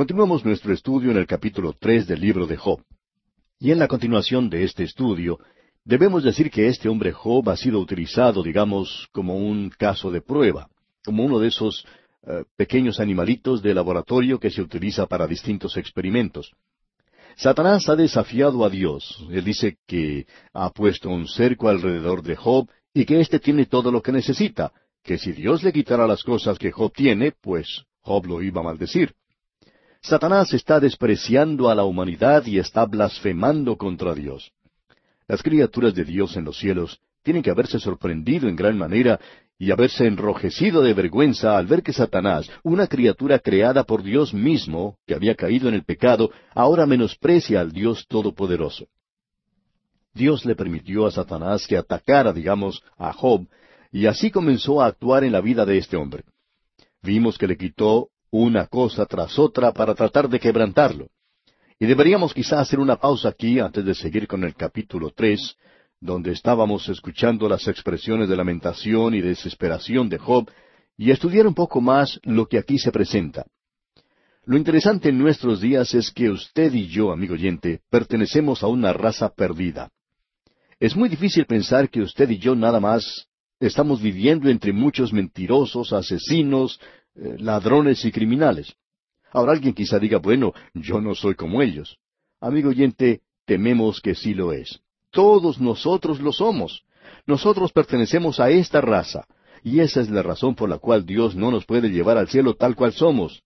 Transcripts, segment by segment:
Continuamos nuestro estudio en el capítulo tres del libro de Job. Y en la continuación de este estudio, debemos decir que este hombre Job ha sido utilizado, digamos, como un caso de prueba, como uno de esos eh, pequeños animalitos de laboratorio que se utiliza para distintos experimentos. Satanás ha desafiado a Dios. Él dice que ha puesto un cerco alrededor de Job y que éste tiene todo lo que necesita, que si Dios le quitara las cosas que Job tiene, pues Job lo iba a maldecir. Satanás está despreciando a la humanidad y está blasfemando contra Dios. Las criaturas de Dios en los cielos tienen que haberse sorprendido en gran manera y haberse enrojecido de vergüenza al ver que Satanás, una criatura creada por Dios mismo, que había caído en el pecado, ahora menosprecia al Dios Todopoderoso. Dios le permitió a Satanás que atacara, digamos, a Job, y así comenzó a actuar en la vida de este hombre. Vimos que le quitó una cosa tras otra para tratar de quebrantarlo. Y deberíamos quizá hacer una pausa aquí antes de seguir con el capítulo tres, donde estábamos escuchando las expresiones de lamentación y desesperación de Job, y estudiar un poco más lo que aquí se presenta. Lo interesante en nuestros días es que usted y yo, amigo oyente, pertenecemos a una raza perdida. Es muy difícil pensar que usted y yo nada más estamos viviendo entre muchos mentirosos, asesinos, ladrones y criminales. Ahora alguien quizá diga, bueno, yo no soy como ellos. Amigo oyente, tememos que sí lo es. Todos nosotros lo somos. Nosotros pertenecemos a esta raza, y esa es la razón por la cual Dios no nos puede llevar al cielo tal cual somos.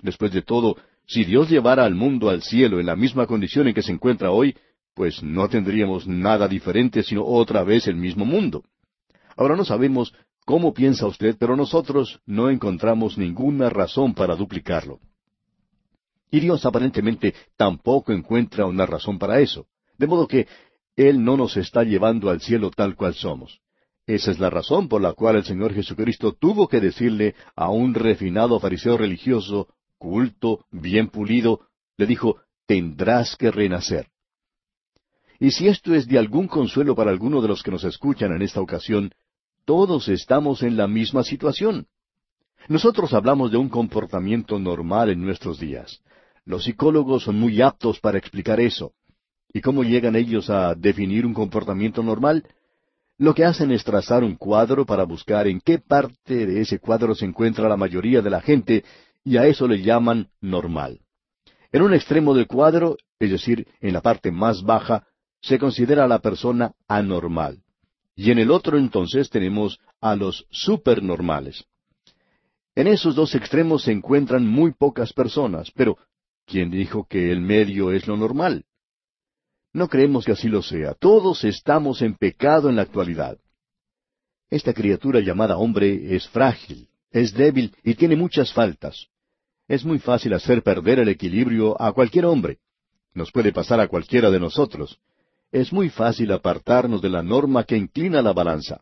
Después de todo, si Dios llevara al mundo al cielo en la misma condición en que se encuentra hoy, pues no tendríamos nada diferente sino otra vez el mismo mundo. Ahora no sabemos cómo piensa usted, pero nosotros no encontramos ninguna razón para duplicarlo. Y Dios aparentemente tampoco encuentra una razón para eso. De modo que Él no nos está llevando al cielo tal cual somos. Esa es la razón por la cual el Señor Jesucristo tuvo que decirle a un refinado fariseo religioso, culto, bien pulido, le dijo, tendrás que renacer. Y si esto es de algún consuelo para alguno de los que nos escuchan en esta ocasión, todos estamos en la misma situación. Nosotros hablamos de un comportamiento normal en nuestros días. Los psicólogos son muy aptos para explicar eso. ¿Y cómo llegan ellos a definir un comportamiento normal? Lo que hacen es trazar un cuadro para buscar en qué parte de ese cuadro se encuentra la mayoría de la gente, y a eso le llaman normal. En un extremo del cuadro, es decir, en la parte más baja, se considera a la persona anormal. Y en el otro entonces tenemos a los supernormales. En esos dos extremos se encuentran muy pocas personas, pero ¿quién dijo que el medio es lo normal? No creemos que así lo sea. Todos estamos en pecado en la actualidad. Esta criatura llamada hombre es frágil, es débil y tiene muchas faltas. Es muy fácil hacer perder el equilibrio a cualquier hombre. Nos puede pasar a cualquiera de nosotros es muy fácil apartarnos de la norma que inclina la balanza.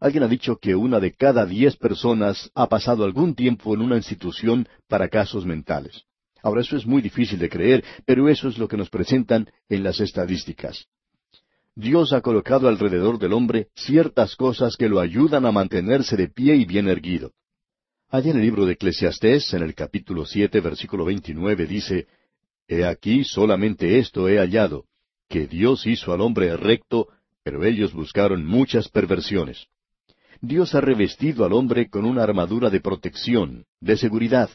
Alguien ha dicho que una de cada diez personas ha pasado algún tiempo en una institución para casos mentales. Ahora eso es muy difícil de creer, pero eso es lo que nos presentan en las estadísticas. Dios ha colocado alrededor del hombre ciertas cosas que lo ayudan a mantenerse de pie y bien erguido. Allá en el libro de Eclesiastés, en el capítulo siete, versículo veintinueve, dice, He aquí solamente esto he hallado, que Dios hizo al hombre recto, pero ellos buscaron muchas perversiones. Dios ha revestido al hombre con una armadura de protección, de seguridad.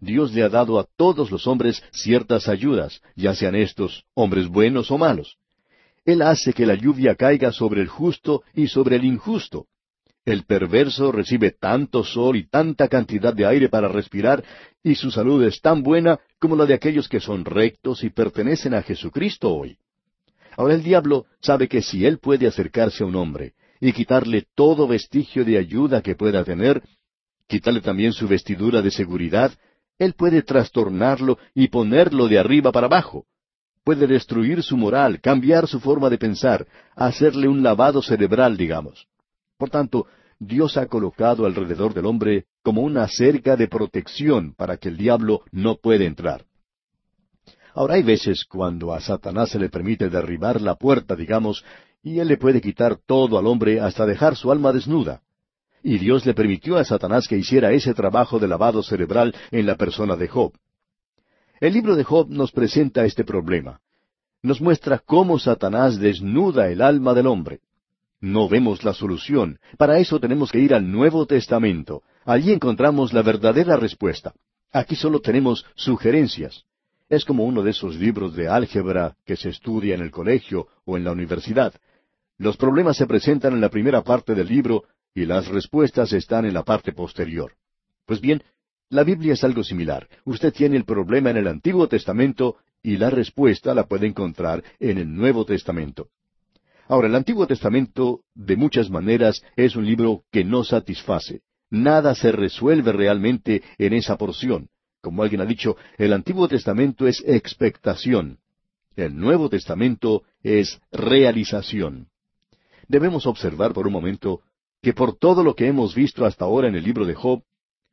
Dios le ha dado a todos los hombres ciertas ayudas, ya sean estos hombres buenos o malos. Él hace que la lluvia caiga sobre el justo y sobre el injusto. El perverso recibe tanto sol y tanta cantidad de aire para respirar, y su salud es tan buena como la de aquellos que son rectos y pertenecen a Jesucristo hoy. Ahora el diablo sabe que si él puede acercarse a un hombre y quitarle todo vestigio de ayuda que pueda tener, quitarle también su vestidura de seguridad, él puede trastornarlo y ponerlo de arriba para abajo. Puede destruir su moral, cambiar su forma de pensar, hacerle un lavado cerebral, digamos. Por tanto, Dios ha colocado alrededor del hombre como una cerca de protección para que el diablo no pueda entrar. Ahora hay veces cuando a Satanás se le permite derribar la puerta, digamos, y él le puede quitar todo al hombre hasta dejar su alma desnuda. Y Dios le permitió a Satanás que hiciera ese trabajo de lavado cerebral en la persona de Job. El libro de Job nos presenta este problema. Nos muestra cómo Satanás desnuda el alma del hombre. No vemos la solución. Para eso tenemos que ir al Nuevo Testamento. Allí encontramos la verdadera respuesta. Aquí solo tenemos sugerencias. Es como uno de esos libros de álgebra que se estudia en el colegio o en la universidad. Los problemas se presentan en la primera parte del libro y las respuestas están en la parte posterior. Pues bien, la Biblia es algo similar. Usted tiene el problema en el Antiguo Testamento y la respuesta la puede encontrar en el Nuevo Testamento. Ahora, el Antiguo Testamento, de muchas maneras, es un libro que no satisface. Nada se resuelve realmente en esa porción. Como alguien ha dicho, el Antiguo Testamento es expectación. El Nuevo Testamento es realización. Debemos observar por un momento que por todo lo que hemos visto hasta ahora en el libro de Job,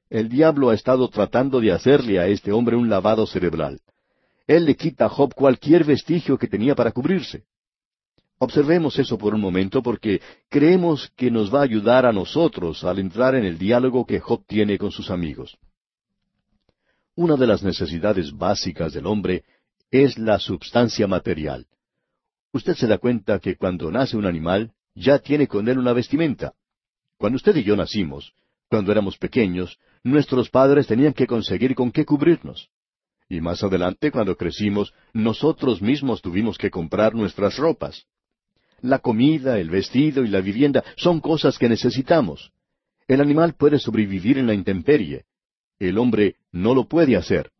el diablo ha estado tratando de hacerle a este hombre un lavado cerebral. Él le quita a Job cualquier vestigio que tenía para cubrirse. Observemos eso por un momento porque creemos que nos va a ayudar a nosotros al entrar en el diálogo que Job tiene con sus amigos. Una de las necesidades básicas del hombre es la substancia material. Usted se da cuenta que cuando nace un animal, ya tiene con él una vestimenta. Cuando usted y yo nacimos, cuando éramos pequeños, nuestros padres tenían que conseguir con qué cubrirnos. Y más adelante, cuando crecimos, nosotros mismos tuvimos que comprar nuestras ropas. La comida, el vestido y la vivienda son cosas que necesitamos. El animal puede sobrevivir en la intemperie. El hombre no lo puede hacer.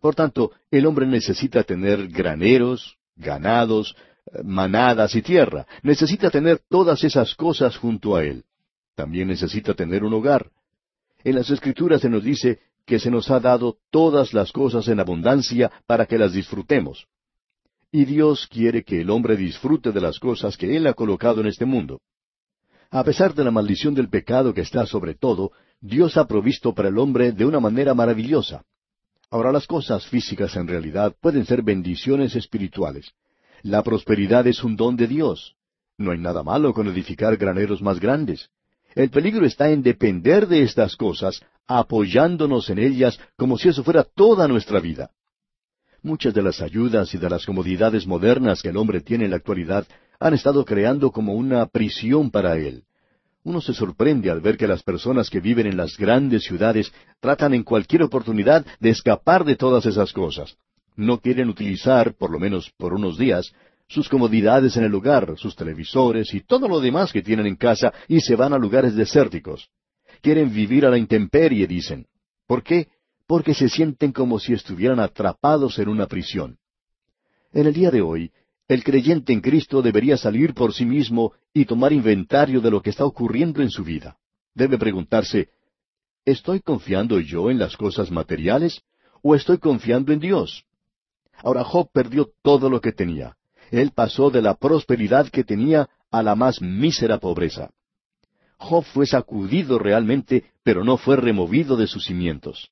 Por tanto, el hombre necesita tener graneros, ganados, eh, manadas y tierra. Necesita tener todas esas cosas junto a él. También necesita tener un hogar. En las Escrituras se nos dice que se nos ha dado todas las cosas en abundancia para que las disfrutemos. Y Dios quiere que el hombre disfrute de las cosas que Él ha colocado en este mundo. A pesar de la maldición del pecado que está sobre todo, Dios ha provisto para el hombre de una manera maravillosa. Ahora las cosas físicas en realidad pueden ser bendiciones espirituales. La prosperidad es un don de Dios. No hay nada malo con edificar graneros más grandes. El peligro está en depender de estas cosas, apoyándonos en ellas como si eso fuera toda nuestra vida. Muchas de las ayudas y de las comodidades modernas que el hombre tiene en la actualidad han estado creando como una prisión para él. Uno se sorprende al ver que las personas que viven en las grandes ciudades tratan en cualquier oportunidad de escapar de todas esas cosas. No quieren utilizar, por lo menos por unos días, sus comodidades en el lugar, sus televisores y todo lo demás que tienen en casa y se van a lugares desérticos. Quieren vivir a la intemperie, dicen. ¿Por qué? porque se sienten como si estuvieran atrapados en una prisión. En el día de hoy, el creyente en Cristo debería salir por sí mismo y tomar inventario de lo que está ocurriendo en su vida. Debe preguntarse, ¿estoy confiando yo en las cosas materiales o estoy confiando en Dios? Ahora Job perdió todo lo que tenía. Él pasó de la prosperidad que tenía a la más mísera pobreza. Job fue sacudido realmente, pero no fue removido de sus cimientos.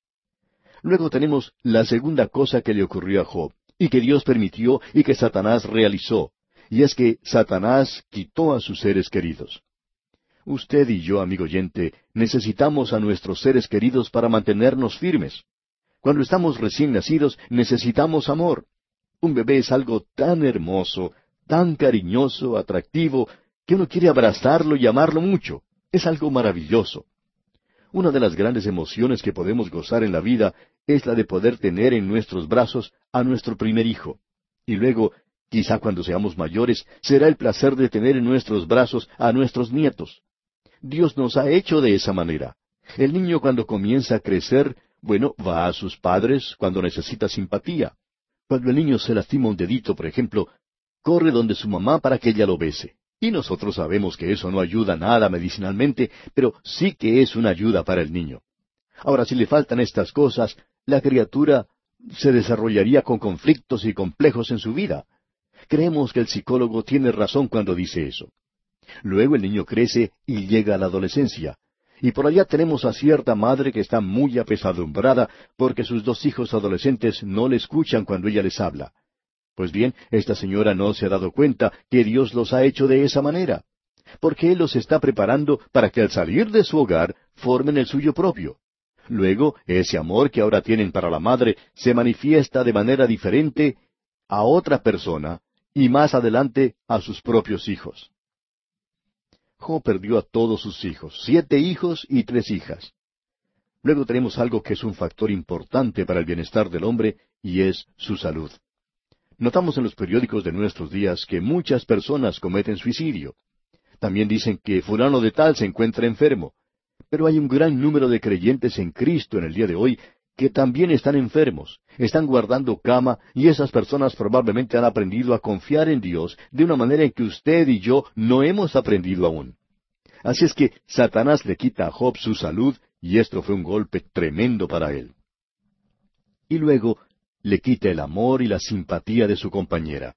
Luego tenemos la segunda cosa que le ocurrió a Job, y que Dios permitió y que Satanás realizó, y es que Satanás quitó a sus seres queridos. Usted y yo, amigo oyente, necesitamos a nuestros seres queridos para mantenernos firmes. Cuando estamos recién nacidos, necesitamos amor. Un bebé es algo tan hermoso, tan cariñoso, atractivo, que uno quiere abrazarlo y amarlo mucho. Es algo maravilloso. Una de las grandes emociones que podemos gozar en la vida es la de poder tener en nuestros brazos a nuestro primer hijo. Y luego, quizá cuando seamos mayores, será el placer de tener en nuestros brazos a nuestros nietos. Dios nos ha hecho de esa manera. El niño cuando comienza a crecer, bueno, va a sus padres cuando necesita simpatía. Cuando el niño se lastima un dedito, por ejemplo, corre donde su mamá para que ella lo bese. Y nosotros sabemos que eso no ayuda nada medicinalmente, pero sí que es una ayuda para el niño. Ahora, si le faltan estas cosas, la criatura se desarrollaría con conflictos y complejos en su vida. Creemos que el psicólogo tiene razón cuando dice eso. Luego el niño crece y llega a la adolescencia. Y por allá tenemos a cierta madre que está muy apesadumbrada porque sus dos hijos adolescentes no le escuchan cuando ella les habla. Pues bien, esta señora no se ha dado cuenta que Dios los ha hecho de esa manera, porque Él los está preparando para que al salir de su hogar formen el suyo propio. Luego, ese amor que ahora tienen para la madre se manifiesta de manera diferente a otra persona y más adelante a sus propios hijos. Job perdió a todos sus hijos, siete hijos y tres hijas. Luego tenemos algo que es un factor importante para el bienestar del hombre y es su salud. Notamos en los periódicos de nuestros días que muchas personas cometen suicidio. También dicen que fulano de tal se encuentra enfermo. Pero hay un gran número de creyentes en Cristo en el día de hoy que también están enfermos, están guardando cama y esas personas probablemente han aprendido a confiar en Dios de una manera en que usted y yo no hemos aprendido aún. Así es que Satanás le quita a Job su salud y esto fue un golpe tremendo para él. Y luego le quita el amor y la simpatía de su compañera.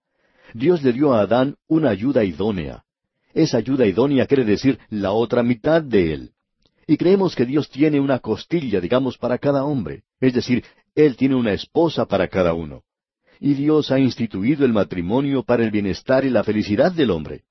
Dios le dio a Adán una ayuda idónea. Esa ayuda idónea quiere decir la otra mitad de él. Y creemos que Dios tiene una costilla, digamos, para cada hombre. Es decir, Él tiene una esposa para cada uno. Y Dios ha instituido el matrimonio para el bienestar y la felicidad del hombre.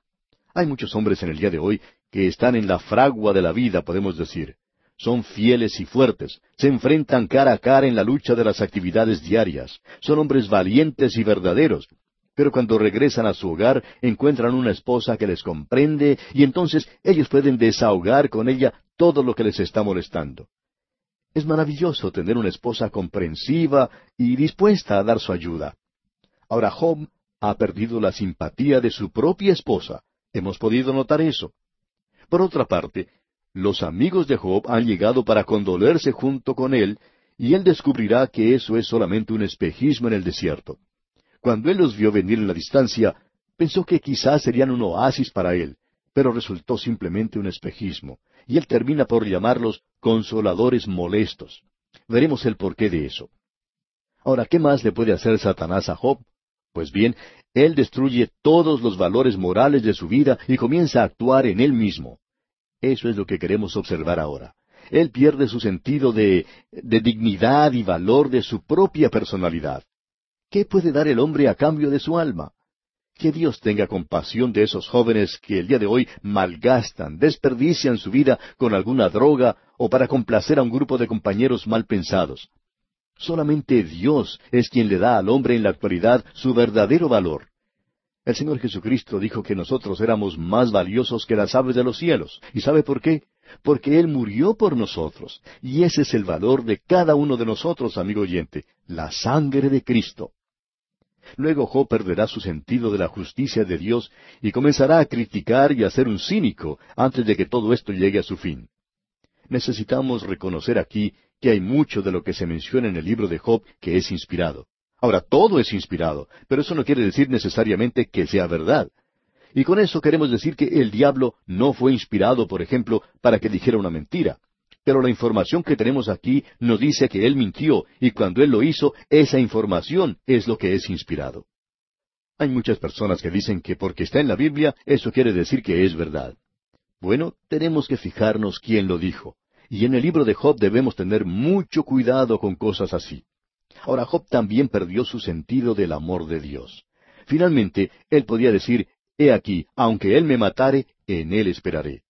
Hay muchos hombres en el día de hoy que están en la fragua de la vida, podemos decir. Son fieles y fuertes, se enfrentan cara a cara en la lucha de las actividades diarias, son hombres valientes y verdaderos, pero cuando regresan a su hogar encuentran una esposa que les comprende y entonces ellos pueden desahogar con ella todo lo que les está molestando. Es maravilloso tener una esposa comprensiva y dispuesta a dar su ayuda. Ahora Job ha perdido la simpatía de su propia esposa. Hemos podido notar eso. Por otra parte, los amigos de Job han llegado para condolerse junto con él, y él descubrirá que eso es solamente un espejismo en el desierto. Cuando él los vio venir en la distancia, pensó que quizás serían un oasis para él, pero resultó simplemente un espejismo, y él termina por llamarlos consoladores molestos. Veremos el porqué de eso. Ahora, ¿qué más le puede hacer Satanás a Job? Pues bien, él destruye todos los valores morales de su vida y comienza a actuar en él mismo. Eso es lo que queremos observar ahora. Él pierde su sentido de, de dignidad y valor de su propia personalidad. ¿Qué puede dar el hombre a cambio de su alma? Que Dios tenga compasión de esos jóvenes que el día de hoy malgastan, desperdician su vida con alguna droga o para complacer a un grupo de compañeros mal pensados. Solamente Dios es quien le da al hombre en la actualidad su verdadero valor. El Señor Jesucristo dijo que nosotros éramos más valiosos que las aves de los cielos. ¿Y sabe por qué? Porque Él murió por nosotros. Y ese es el valor de cada uno de nosotros, amigo oyente, la sangre de Cristo. Luego Job perderá su sentido de la justicia de Dios y comenzará a criticar y a ser un cínico antes de que todo esto llegue a su fin. Necesitamos reconocer aquí que hay mucho de lo que se menciona en el libro de Job que es inspirado. Ahora, todo es inspirado, pero eso no quiere decir necesariamente que sea verdad. Y con eso queremos decir que el diablo no fue inspirado, por ejemplo, para que dijera una mentira. Pero la información que tenemos aquí nos dice que Él mintió, y cuando Él lo hizo, esa información es lo que es inspirado. Hay muchas personas que dicen que porque está en la Biblia, eso quiere decir que es verdad. Bueno, tenemos que fijarnos quién lo dijo. Y en el libro de Job debemos tener mucho cuidado con cosas así. Ahora Job también perdió su sentido del amor de Dios. Finalmente, él podía decir, He aquí, aunque él me matare, en él esperaré.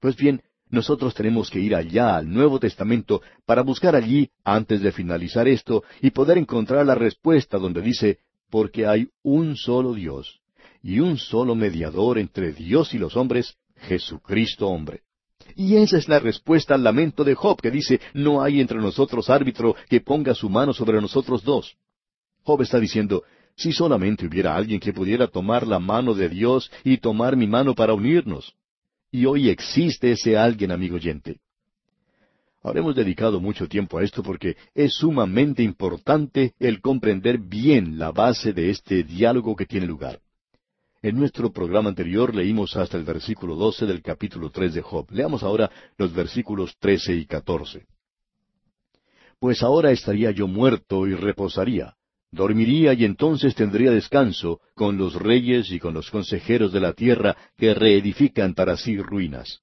Pues bien, nosotros tenemos que ir allá al Nuevo Testamento para buscar allí, antes de finalizar esto, y poder encontrar la respuesta donde dice, porque hay un solo Dios, y un solo mediador entre Dios y los hombres, Jesucristo hombre. Y esa es la respuesta al lamento de Job, que dice, no hay entre nosotros árbitro que ponga su mano sobre nosotros dos. Job está diciendo, si solamente hubiera alguien que pudiera tomar la mano de Dios y tomar mi mano para unirnos. Y hoy existe ese alguien, amigo oyente. Habremos dedicado mucho tiempo a esto porque es sumamente importante el comprender bien la base de este diálogo que tiene lugar. En nuestro programa anterior leímos hasta el versículo doce del capítulo tres de Job. Leamos ahora los versículos trece y catorce. Pues ahora estaría yo muerto y reposaría, Dormiría y entonces tendría descanso con los reyes y con los consejeros de la tierra que reedifican para sí ruinas.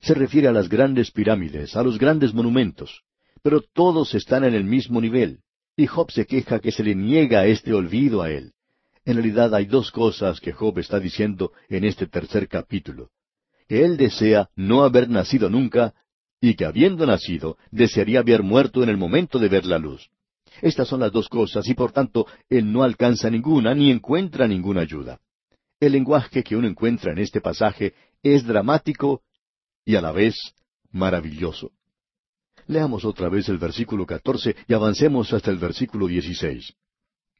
Se refiere a las grandes pirámides, a los grandes monumentos, pero todos están en el mismo nivel, y Job se queja que se le niega este olvido a él. En realidad hay dos cosas que Job está diciendo en este tercer capítulo. Que él desea no haber nacido nunca y que habiendo nacido, desearía haber muerto en el momento de ver la luz. Estas son las dos cosas y por tanto él no alcanza ninguna ni encuentra ninguna ayuda. El lenguaje que uno encuentra en este pasaje es dramático y a la vez maravilloso. Leamos otra vez el versículo catorce y avancemos hasta el versículo dieciséis.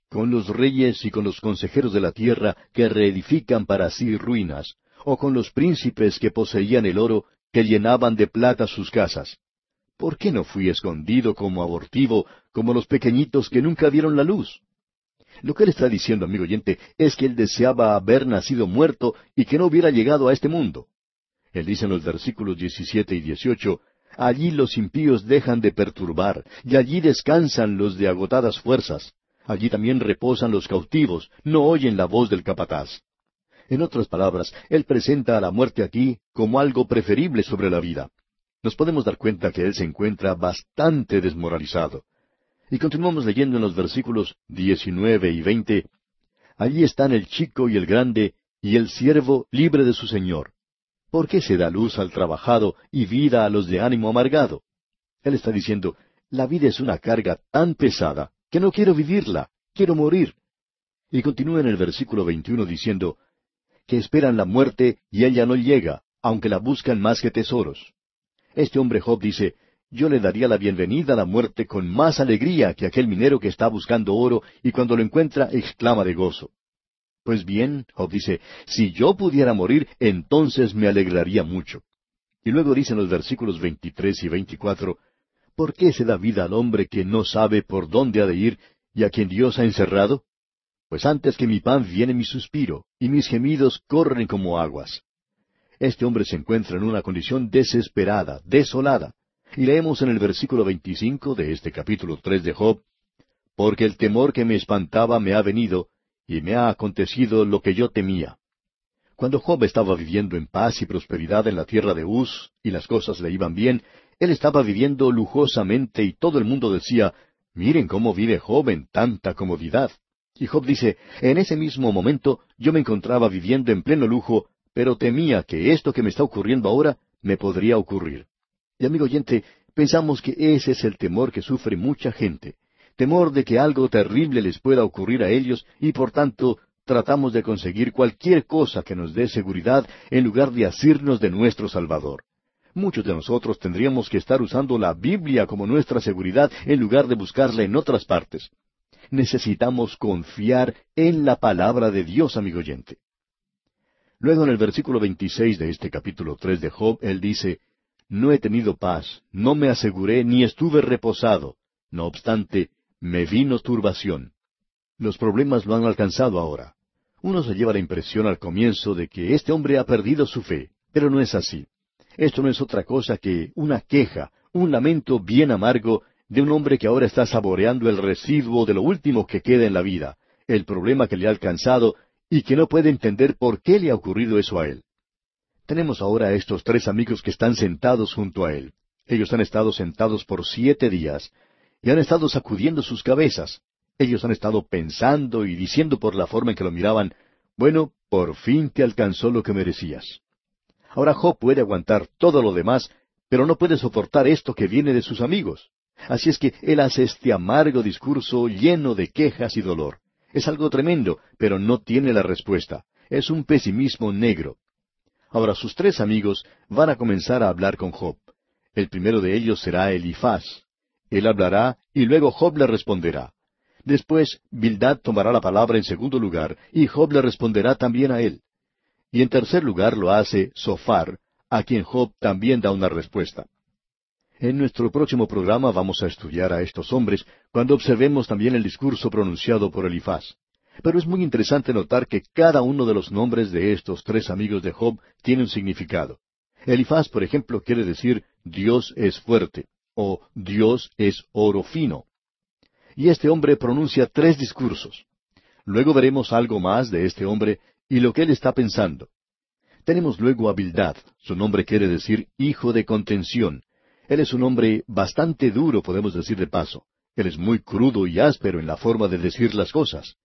Con los reyes y con los consejeros de la tierra que reedifican para sí ruinas, o con los príncipes que poseían el oro, que llenaban de plata sus casas. ¿Por qué no fui escondido como abortivo, como los pequeñitos que nunca vieron la luz? Lo que él está diciendo, amigo oyente, es que él deseaba haber nacido muerto y que no hubiera llegado a este mundo. Él dice en los versículos 17 y 18, Allí los impíos dejan de perturbar, y allí descansan los de agotadas fuerzas. Allí también reposan los cautivos, no oyen la voz del capataz. En otras palabras, él presenta a la muerte aquí como algo preferible sobre la vida. Nos podemos dar cuenta que él se encuentra bastante desmoralizado. Y continuamos leyendo en los versículos 19 y 20. Allí están el chico y el grande, y el siervo libre de su señor. ¿Por qué se da luz al trabajado y vida a los de ánimo amargado? Él está diciendo, la vida es una carga tan pesada que no quiero vivirla, quiero morir. Y continúa en el versículo 21 diciendo, que esperan la muerte y ella no llega, aunque la buscan más que tesoros. Este hombre Job dice, yo le daría la bienvenida a la muerte con más alegría que aquel minero que está buscando oro y cuando lo encuentra exclama de gozo. Pues bien, Job dice, si yo pudiera morir, entonces me alegraría mucho. Y luego dicen los versículos 23 y 24, ¿por qué se da vida al hombre que no sabe por dónde ha de ir y a quien Dios ha encerrado? Pues antes que mi pan viene mi suspiro, y mis gemidos corren como aguas. Este hombre se encuentra en una condición desesperada, desolada. Y leemos en el versículo 25 de este capítulo tres de Job, Porque el temor que me espantaba me ha venido, y me ha acontecido lo que yo temía. Cuando Job estaba viviendo en paz y prosperidad en la tierra de Uz, y las cosas le iban bien, él estaba viviendo lujosamente y todo el mundo decía, miren cómo vive Job en tanta comodidad. Y Job dice, en ese mismo momento yo me encontraba viviendo en pleno lujo, pero temía que esto que me está ocurriendo ahora me podría ocurrir. Y amigo oyente, pensamos que ese es el temor que sufre mucha gente, temor de que algo terrible les pueda ocurrir a ellos y por tanto tratamos de conseguir cualquier cosa que nos dé seguridad en lugar de asirnos de nuestro Salvador. Muchos de nosotros tendríamos que estar usando la Biblia como nuestra seguridad en lugar de buscarla en otras partes. Necesitamos confiar en la palabra de Dios, amigo oyente. Luego en el versículo 26 de este capítulo 3 de Job, él dice, No he tenido paz, no me aseguré, ni estuve reposado. No obstante, me vino turbación. Los problemas lo han alcanzado ahora. Uno se lleva la impresión al comienzo de que este hombre ha perdido su fe, pero no es así. Esto no es otra cosa que una queja, un lamento bien amargo de un hombre que ahora está saboreando el residuo de lo último que queda en la vida, el problema que le ha alcanzado y que no puede entender por qué le ha ocurrido eso a él. Tenemos ahora a estos tres amigos que están sentados junto a él. Ellos han estado sentados por siete días y han estado sacudiendo sus cabezas. Ellos han estado pensando y diciendo por la forma en que lo miraban, bueno, por fin te alcanzó lo que merecías. Ahora Job puede aguantar todo lo demás, pero no puede soportar esto que viene de sus amigos. Así es que él hace este amargo discurso lleno de quejas y dolor. Es algo tremendo, pero no tiene la respuesta. Es un pesimismo negro. Ahora sus tres amigos van a comenzar a hablar con Job. El primero de ellos será Elifaz. Él hablará y luego Job le responderá. Después Bildad tomará la palabra en segundo lugar y Job le responderá también a él. Y en tercer lugar lo hace Sofar, a quien Job también da una respuesta. En nuestro próximo programa vamos a estudiar a estos hombres cuando observemos también el discurso pronunciado por Elifaz. Pero es muy interesante notar que cada uno de los nombres de estos tres amigos de Job tiene un significado. Elifaz, por ejemplo, quiere decir Dios es fuerte o Dios es oro fino. Y este hombre pronuncia tres discursos. Luego veremos algo más de este hombre y lo que él está pensando. Tenemos luego a su nombre quiere decir hijo de contención, él es un hombre bastante duro, podemos decir de paso. Él es muy crudo y áspero en la forma de decir las cosas.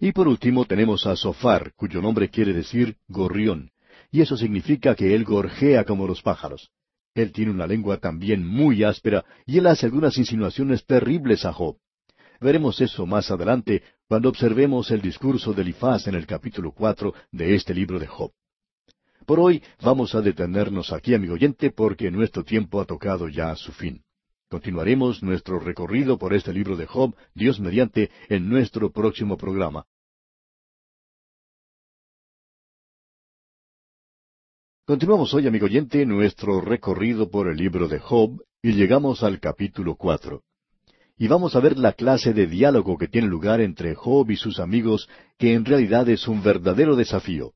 Y por último tenemos a Sofar, cuyo nombre quiere decir gorrión, y eso significa que él gorjea como los pájaros. Él tiene una lengua también muy áspera y él hace algunas insinuaciones terribles a Job. Veremos eso más adelante cuando observemos el discurso de Elifaz en el capítulo cuatro de este libro de Job. Por hoy vamos a detenernos aquí, amigo oyente, porque nuestro tiempo ha tocado ya su fin. Continuaremos nuestro recorrido por este libro de Job, Dios mediante, en nuestro próximo programa. Continuamos hoy, amigo oyente, nuestro recorrido por el libro de Job y llegamos al capítulo cuatro. Y vamos a ver la clase de diálogo que tiene lugar entre Job y sus amigos, que en realidad es un verdadero desafío.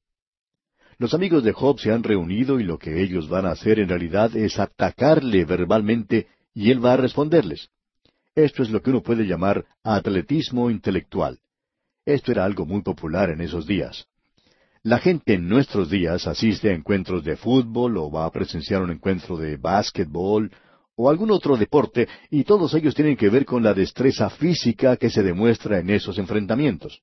Los amigos de Job se han reunido y lo que ellos van a hacer en realidad es atacarle verbalmente y él va a responderles. Esto es lo que uno puede llamar atletismo intelectual. Esto era algo muy popular en esos días. La gente en nuestros días asiste a encuentros de fútbol o va a presenciar un encuentro de básquetbol o algún otro deporte y todos ellos tienen que ver con la destreza física que se demuestra en esos enfrentamientos.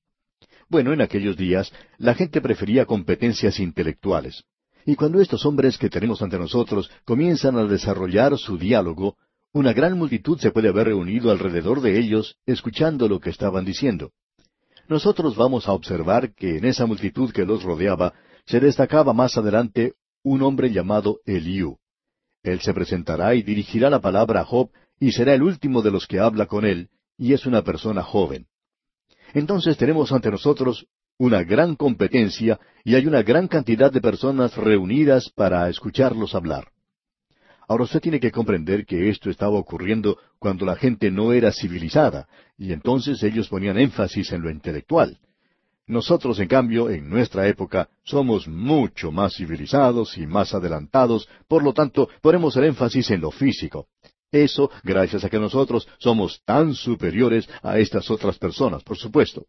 Bueno, en aquellos días la gente prefería competencias intelectuales. Y cuando estos hombres que tenemos ante nosotros comienzan a desarrollar su diálogo, una gran multitud se puede haber reunido alrededor de ellos escuchando lo que estaban diciendo nosotros vamos a observar que en esa multitud que los rodeaba se destacaba más adelante un hombre llamado Eliú. Él se presentará y dirigirá la palabra a Job y será el último de los que habla con él, y es una persona joven. Entonces tenemos ante nosotros una gran competencia y hay una gran cantidad de personas reunidas para escucharlos hablar. Ahora usted tiene que comprender que esto estaba ocurriendo cuando la gente no era civilizada, y entonces ellos ponían énfasis en lo intelectual. Nosotros, en cambio, en nuestra época, somos mucho más civilizados y más adelantados, por lo tanto, ponemos el énfasis en lo físico. Eso gracias a que nosotros somos tan superiores a estas otras personas, por supuesto.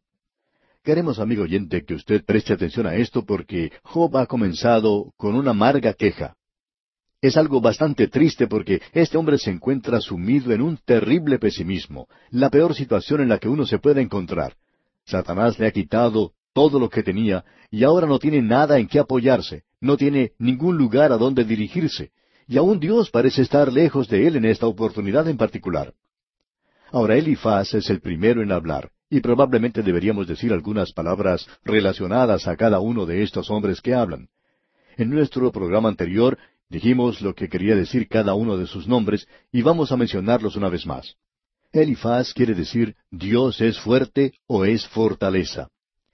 Queremos, amigo oyente, que usted preste atención a esto porque Job ha comenzado con una amarga queja. Es algo bastante triste porque este hombre se encuentra sumido en un terrible pesimismo, la peor situación en la que uno se puede encontrar. Satanás le ha quitado todo lo que tenía y ahora no tiene nada en qué apoyarse, no tiene ningún lugar a donde dirigirse, y aún Dios parece estar lejos de él en esta oportunidad en particular. Ahora Elifaz es el primero en hablar, y probablemente deberíamos decir algunas palabras relacionadas a cada uno de estos hombres que hablan. En nuestro programa anterior Dijimos lo que quería decir cada uno de sus nombres y vamos a mencionarlos una vez más. Elifaz quiere decir Dios es fuerte o es fortaleza.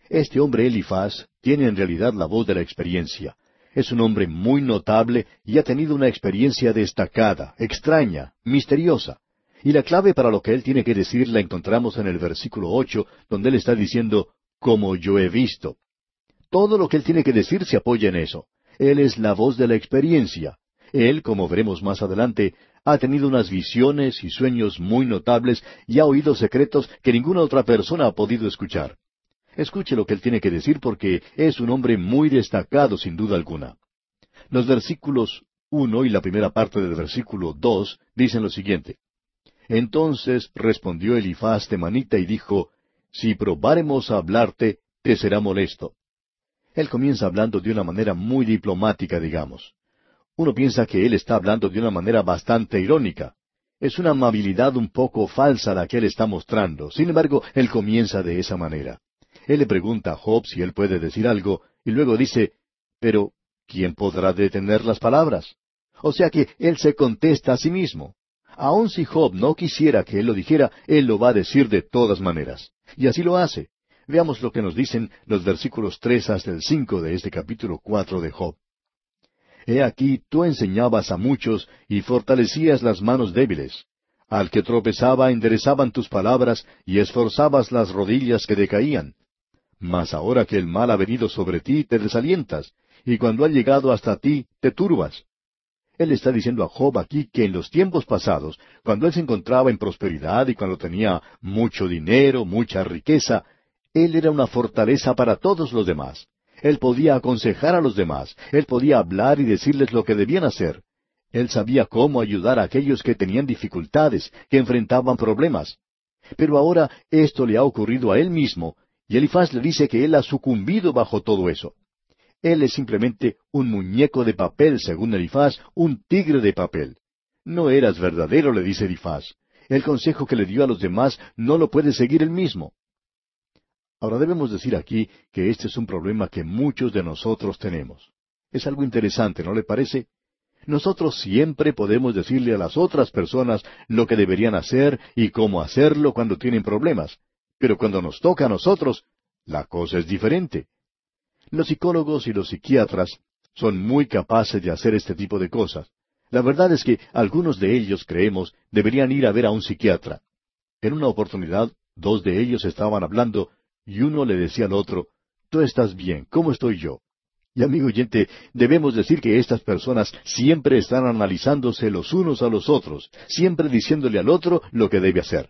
Este hombre Elifaz tiene en realidad la voz de la experiencia. Es un hombre muy notable y ha tenido una experiencia destacada, extraña, misteriosa. Y la clave para lo que él tiene que decir la encontramos en el versículo ocho, donde él está diciendo, como yo he visto. Todo lo que él tiene que decir se apoya en eso. Él es la voz de la experiencia. Él, como veremos más adelante, ha tenido unas visiones y sueños muy notables y ha oído secretos que ninguna otra persona ha podido escuchar. Escuche lo que él tiene que decir porque es un hombre muy destacado sin duda alguna. Los versículos uno y la primera parte del versículo dos dicen lo siguiente. Entonces respondió Elifaz Temanita y dijo, Si probáremos a hablarte, te será molesto. Él comienza hablando de una manera muy diplomática, digamos. Uno piensa que él está hablando de una manera bastante irónica. Es una amabilidad un poco falsa la que él está mostrando. Sin embargo, él comienza de esa manera. Él le pregunta a Job si él puede decir algo, y luego dice, pero ¿quién podrá detener las palabras? O sea que él se contesta a sí mismo. Aun si Job no quisiera que él lo dijera, él lo va a decir de todas maneras. Y así lo hace. Veamos lo que nos dicen los versículos tres hasta el cinco de este capítulo cuatro de Job. He aquí tú enseñabas a muchos y fortalecías las manos débiles. Al que tropezaba enderezaban tus palabras y esforzabas las rodillas que decaían. Mas ahora que el mal ha venido sobre ti, te desalientas, y cuando ha llegado hasta ti, te turbas. Él está diciendo a Job aquí que en los tiempos pasados, cuando él se encontraba en prosperidad y cuando tenía mucho dinero, mucha riqueza, él era una fortaleza para todos los demás. Él podía aconsejar a los demás, él podía hablar y decirles lo que debían hacer. Él sabía cómo ayudar a aquellos que tenían dificultades, que enfrentaban problemas. Pero ahora esto le ha ocurrido a él mismo, y Elifaz le dice que él ha sucumbido bajo todo eso. Él es simplemente un muñeco de papel, según Elifaz, un tigre de papel. No eras verdadero, le dice Elifaz. El consejo que le dio a los demás no lo puede seguir él mismo. Ahora debemos decir aquí que este es un problema que muchos de nosotros tenemos. Es algo interesante, ¿no le parece? Nosotros siempre podemos decirle a las otras personas lo que deberían hacer y cómo hacerlo cuando tienen problemas, pero cuando nos toca a nosotros, la cosa es diferente. Los psicólogos y los psiquiatras son muy capaces de hacer este tipo de cosas. La verdad es que algunos de ellos, creemos, deberían ir a ver a un psiquiatra. En una oportunidad, dos de ellos estaban hablando y uno le decía al otro, Tú estás bien, ¿cómo estoy yo? Y amigo oyente, debemos decir que estas personas siempre están analizándose los unos a los otros, siempre diciéndole al otro lo que debe hacer.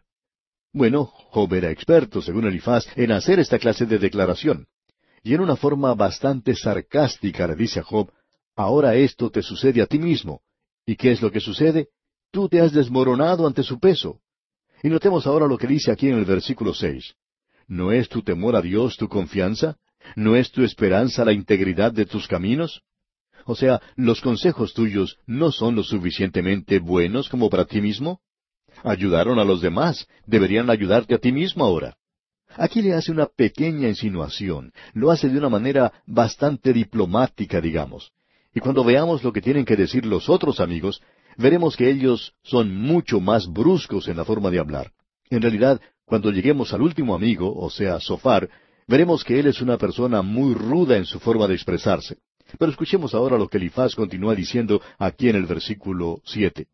Bueno, Job era experto, según Elifaz, en hacer esta clase de declaración. Y en una forma bastante sarcástica le dice a Job, ahora esto te sucede a ti mismo. ¿Y qué es lo que sucede? Tú te has desmoronado ante su peso. Y notemos ahora lo que dice aquí en el versículo seis. ¿No es tu temor a Dios tu confianza? ¿No es tu esperanza la integridad de tus caminos? O sea, ¿los consejos tuyos no son lo suficientemente buenos como para ti mismo? Ayudaron a los demás, deberían ayudarte a ti mismo ahora. Aquí le hace una pequeña insinuación, lo hace de una manera bastante diplomática, digamos. Y cuando veamos lo que tienen que decir los otros amigos, veremos que ellos son mucho más bruscos en la forma de hablar. En realidad, cuando lleguemos al último amigo, o sea, Sofar, veremos que él es una persona muy ruda en su forma de expresarse. Pero escuchemos ahora lo que Elifaz continúa diciendo aquí en el versículo siete.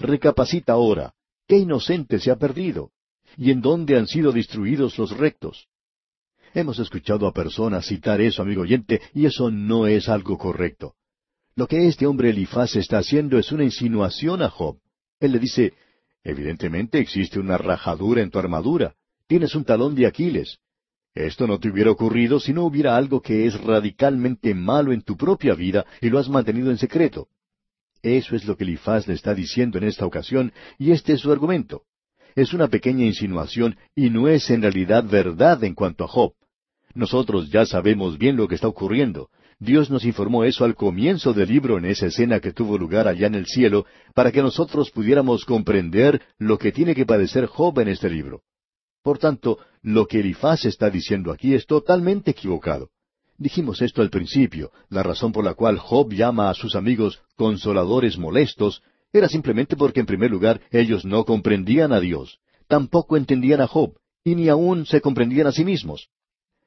Recapacita ahora, ¿qué inocente se ha perdido? ¿Y en dónde han sido destruidos los rectos? Hemos escuchado a personas citar eso, amigo oyente, y eso no es algo correcto. Lo que este hombre Elifaz está haciendo es una insinuación a Job. Él le dice, evidentemente existe una rajadura en tu armadura, tienes un talón de Aquiles, esto no te hubiera ocurrido si no hubiera algo que es radicalmente malo en tu propia vida y lo has mantenido en secreto. Eso es lo que Elifaz le está diciendo en esta ocasión, y este es su argumento. Es una pequeña insinuación y no es en realidad verdad en cuanto a Job. Nosotros ya sabemos bien lo que está ocurriendo. Dios nos informó eso al comienzo del libro en esa escena que tuvo lugar allá en el cielo, para que nosotros pudiéramos comprender lo que tiene que padecer Job en este libro. Por tanto, lo que Elifaz está diciendo aquí es totalmente equivocado. Dijimos esto al principio, la razón por la cual Job llama a sus amigos consoladores molestos era simplemente porque en primer lugar ellos no comprendían a Dios, tampoco entendían a Job, y ni aún se comprendían a sí mismos.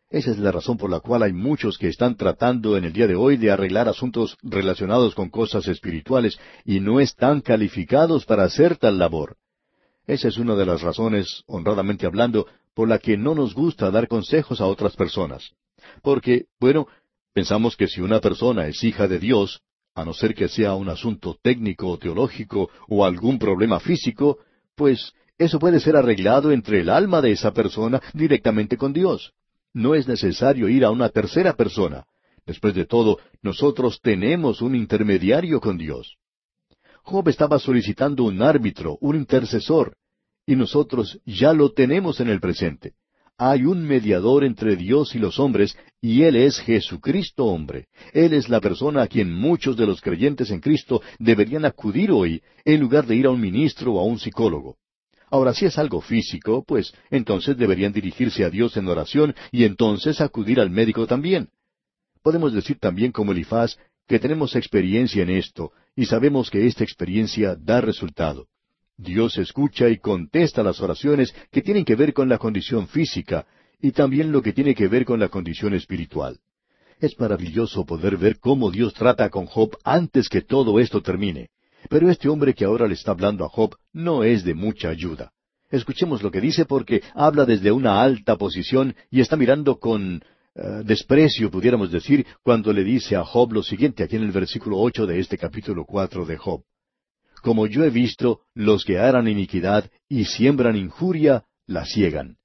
Esa es la razón por la cual hay muchos que están tratando en el día de hoy de arreglar asuntos relacionados con cosas espirituales y no están calificados para hacer tal labor. Esa es una de las razones, honradamente hablando, por la que no nos gusta dar consejos a otras personas. Porque, bueno, pensamos que si una persona es hija de Dios, a no ser que sea un asunto técnico o teológico o algún problema físico, pues eso puede ser arreglado entre el alma de esa persona directamente con Dios. No es necesario ir a una tercera persona. Después de todo, nosotros tenemos un intermediario con Dios. Job estaba solicitando un árbitro, un intercesor, y nosotros ya lo tenemos en el presente. Hay un mediador entre Dios y los hombres, y Él es Jesucristo hombre. Él es la persona a quien muchos de los creyentes en Cristo deberían acudir hoy, en lugar de ir a un ministro o a un psicólogo. Ahora, si es algo físico, pues entonces deberían dirigirse a Dios en oración y entonces acudir al médico también. Podemos decir también como Elifaz que tenemos experiencia en esto y sabemos que esta experiencia da resultado. Dios escucha y contesta las oraciones que tienen que ver con la condición física y también lo que tiene que ver con la condición espiritual. Es maravilloso poder ver cómo Dios trata con Job antes que todo esto termine. Pero este hombre que ahora le está hablando a Job no es de mucha ayuda. Escuchemos lo que dice porque habla desde una alta posición y está mirando con eh, desprecio, pudiéramos decir, cuando le dice a Job lo siguiente aquí en el versículo ocho de este capítulo cuatro de Job. Como yo he visto, los que harán iniquidad y siembran injuria, la ciegan.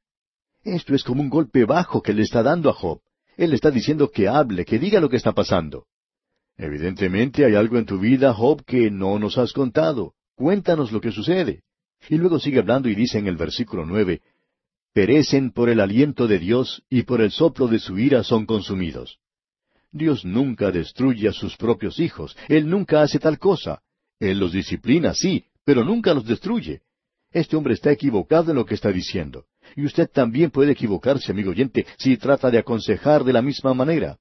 Esto es como un golpe bajo que le está dando a Job. Él está diciendo que hable, que diga lo que está pasando. Evidentemente hay algo en tu vida, Job, que no nos has contado. Cuéntanos lo que sucede. Y luego sigue hablando y dice en el versículo nueve, perecen por el aliento de Dios y por el soplo de su ira son consumidos. Dios nunca destruye a sus propios hijos. Él nunca hace tal cosa. Él los disciplina, sí, pero nunca los destruye. Este hombre está equivocado en lo que está diciendo. Y usted también puede equivocarse, amigo oyente, si trata de aconsejar de la misma manera.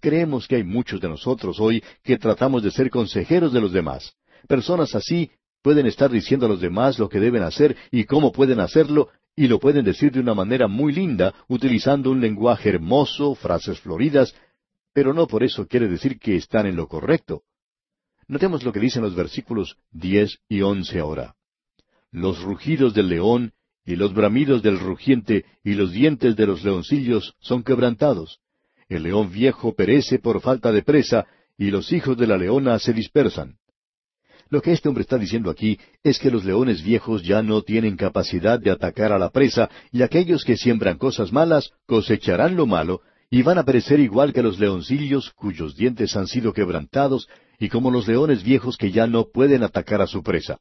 Creemos que hay muchos de nosotros hoy que tratamos de ser consejeros de los demás. Personas así pueden estar diciendo a los demás lo que deben hacer y cómo pueden hacerlo, y lo pueden decir de una manera muy linda, utilizando un lenguaje hermoso, frases floridas, pero no por eso quiere decir que están en lo correcto. Notemos lo que dicen los versículos diez y once ahora. Los rugidos del león y los bramidos del rugiente y los dientes de los leoncillos son quebrantados. El león viejo perece por falta de presa, y los hijos de la leona se dispersan. Lo que este hombre está diciendo aquí es que los leones viejos ya no tienen capacidad de atacar a la presa, y aquellos que siembran cosas malas cosecharán lo malo, y van a perecer igual que los leoncillos cuyos dientes han sido quebrantados, y como los leones viejos que ya no pueden atacar a su presa.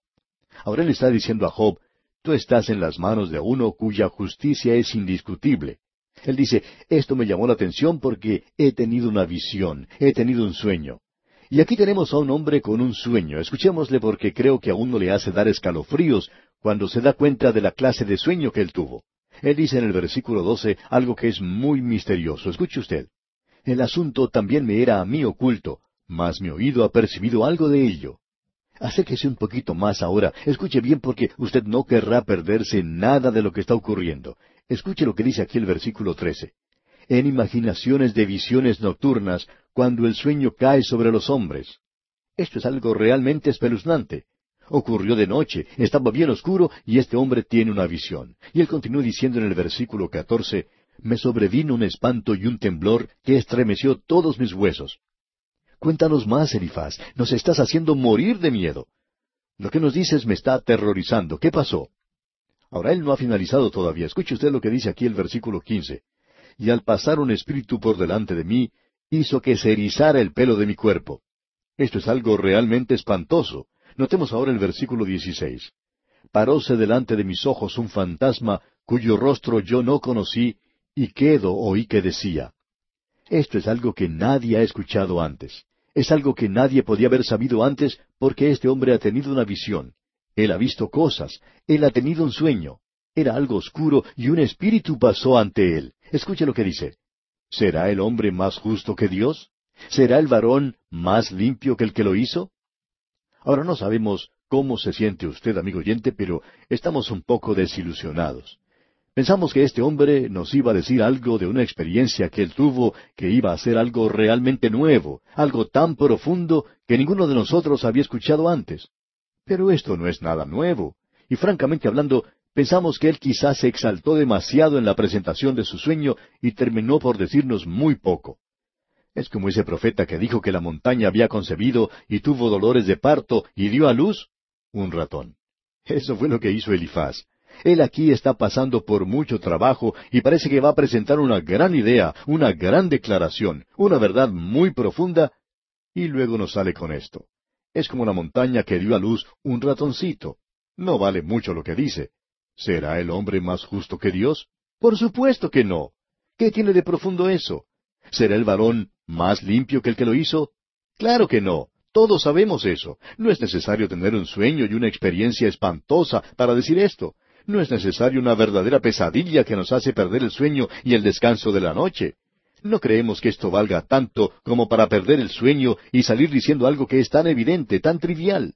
Ahora él está diciendo a Job, tú estás en las manos de uno cuya justicia es indiscutible. Él dice, esto me llamó la atención porque he tenido una visión, he tenido un sueño. Y aquí tenemos a un hombre con un sueño. Escuchémosle porque creo que a uno le hace dar escalofríos cuando se da cuenta de la clase de sueño que él tuvo. Él dice en el versículo 12 algo que es muy misterioso. Escuche usted. El asunto también me era a mí oculto, mas mi oído ha percibido algo de ello. Acérquese un poquito más ahora. Escuche bien porque usted no querrá perderse nada de lo que está ocurriendo. Escuche lo que dice aquí el versículo 13. En imaginaciones de visiones nocturnas, cuando el sueño cae sobre los hombres. Esto es algo realmente espeluznante. Ocurrió de noche, estaba bien oscuro y este hombre tiene una visión. Y él continúa diciendo en el versículo catorce, me sobrevino un espanto y un temblor que estremeció todos mis huesos. Cuéntanos más, Elifaz, nos estás haciendo morir de miedo. Lo que nos dices me está aterrorizando. ¿Qué pasó? Ahora él no ha finalizado todavía. Escuche usted lo que dice aquí el versículo quince. Y al pasar un espíritu por delante de mí, hizo que se erizara el pelo de mi cuerpo. Esto es algo realmente espantoso. Notemos ahora el versículo 16. Paróse delante de mis ojos un fantasma cuyo rostro yo no conocí, y quedo oí que decía. Esto es algo que nadie ha escuchado antes. Es algo que nadie podía haber sabido antes porque este hombre ha tenido una visión. Él ha visto cosas. Él ha tenido un sueño. Era algo oscuro y un espíritu pasó ante él. Escuche lo que dice. ¿Será el hombre más justo que Dios? ¿Será el varón más limpio que el que lo hizo? Ahora no sabemos cómo se siente usted, amigo oyente, pero estamos un poco desilusionados. Pensamos que este hombre nos iba a decir algo de una experiencia que él tuvo, que iba a ser algo realmente nuevo, algo tan profundo que ninguno de nosotros había escuchado antes. Pero esto no es nada nuevo. Y francamente hablando, pensamos que él quizás se exaltó demasiado en la presentación de su sueño y terminó por decirnos muy poco. Es como ese profeta que dijo que la montaña había concebido y tuvo dolores de parto y dio a luz un ratón. Eso fue lo que hizo Elifaz. Él aquí está pasando por mucho trabajo y parece que va a presentar una gran idea, una gran declaración, una verdad muy profunda, y luego nos sale con esto. Es como la montaña que dio a luz un ratoncito. No vale mucho lo que dice. ¿Será el hombre más justo que Dios? Por supuesto que no. ¿Qué tiene de profundo eso? ¿Será el varón más limpio que el que lo hizo? Claro que no. Todos sabemos eso. No es necesario tener un sueño y una experiencia espantosa para decir esto. No es necesario una verdadera pesadilla que nos hace perder el sueño y el descanso de la noche. No creemos que esto valga tanto como para perder el sueño y salir diciendo algo que es tan evidente, tan trivial.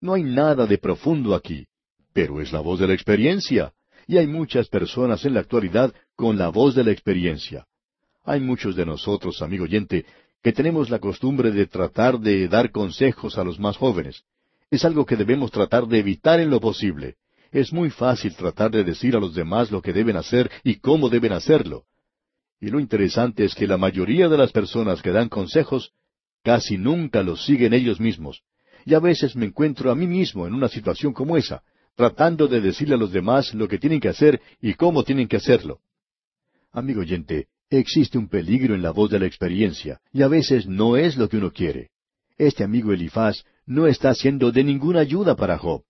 No hay nada de profundo aquí, pero es la voz de la experiencia. Y hay muchas personas en la actualidad con la voz de la experiencia. Hay muchos de nosotros, amigo oyente, que tenemos la costumbre de tratar de dar consejos a los más jóvenes. Es algo que debemos tratar de evitar en lo posible. Es muy fácil tratar de decir a los demás lo que deben hacer y cómo deben hacerlo. Y lo interesante es que la mayoría de las personas que dan consejos casi nunca los siguen ellos mismos. Y a veces me encuentro a mí mismo en una situación como esa, tratando de decirle a los demás lo que tienen que hacer y cómo tienen que hacerlo. Amigo oyente, Existe un peligro en la voz de la experiencia, y a veces no es lo que uno quiere. Este amigo Elifaz no está siendo de ninguna ayuda para Job.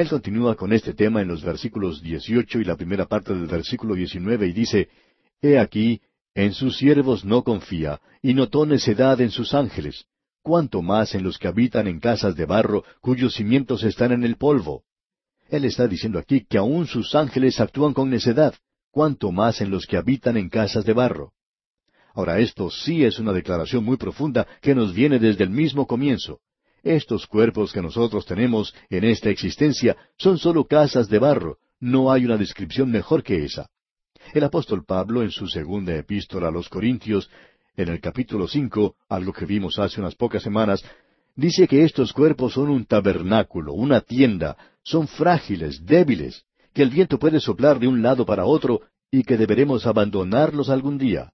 Él continúa con este tema en los versículos 18 y la primera parte del versículo 19 y dice, He aquí, En sus siervos no confía, y notó necedad en sus ángeles, cuanto más en los que habitan en casas de barro, cuyos cimientos están en el polvo. Él está diciendo aquí que aun sus ángeles actúan con necedad, cuanto más en los que habitan en casas de barro. Ahora esto sí es una declaración muy profunda que nos viene desde el mismo comienzo. Estos cuerpos que nosotros tenemos en esta existencia son sólo casas de barro, no hay una descripción mejor que esa. El apóstol Pablo, en su segunda epístola a los Corintios, en el capítulo cinco, algo que vimos hace unas pocas semanas, dice que estos cuerpos son un tabernáculo, una tienda, son frágiles, débiles, que el viento puede soplar de un lado para otro y que deberemos abandonarlos algún día.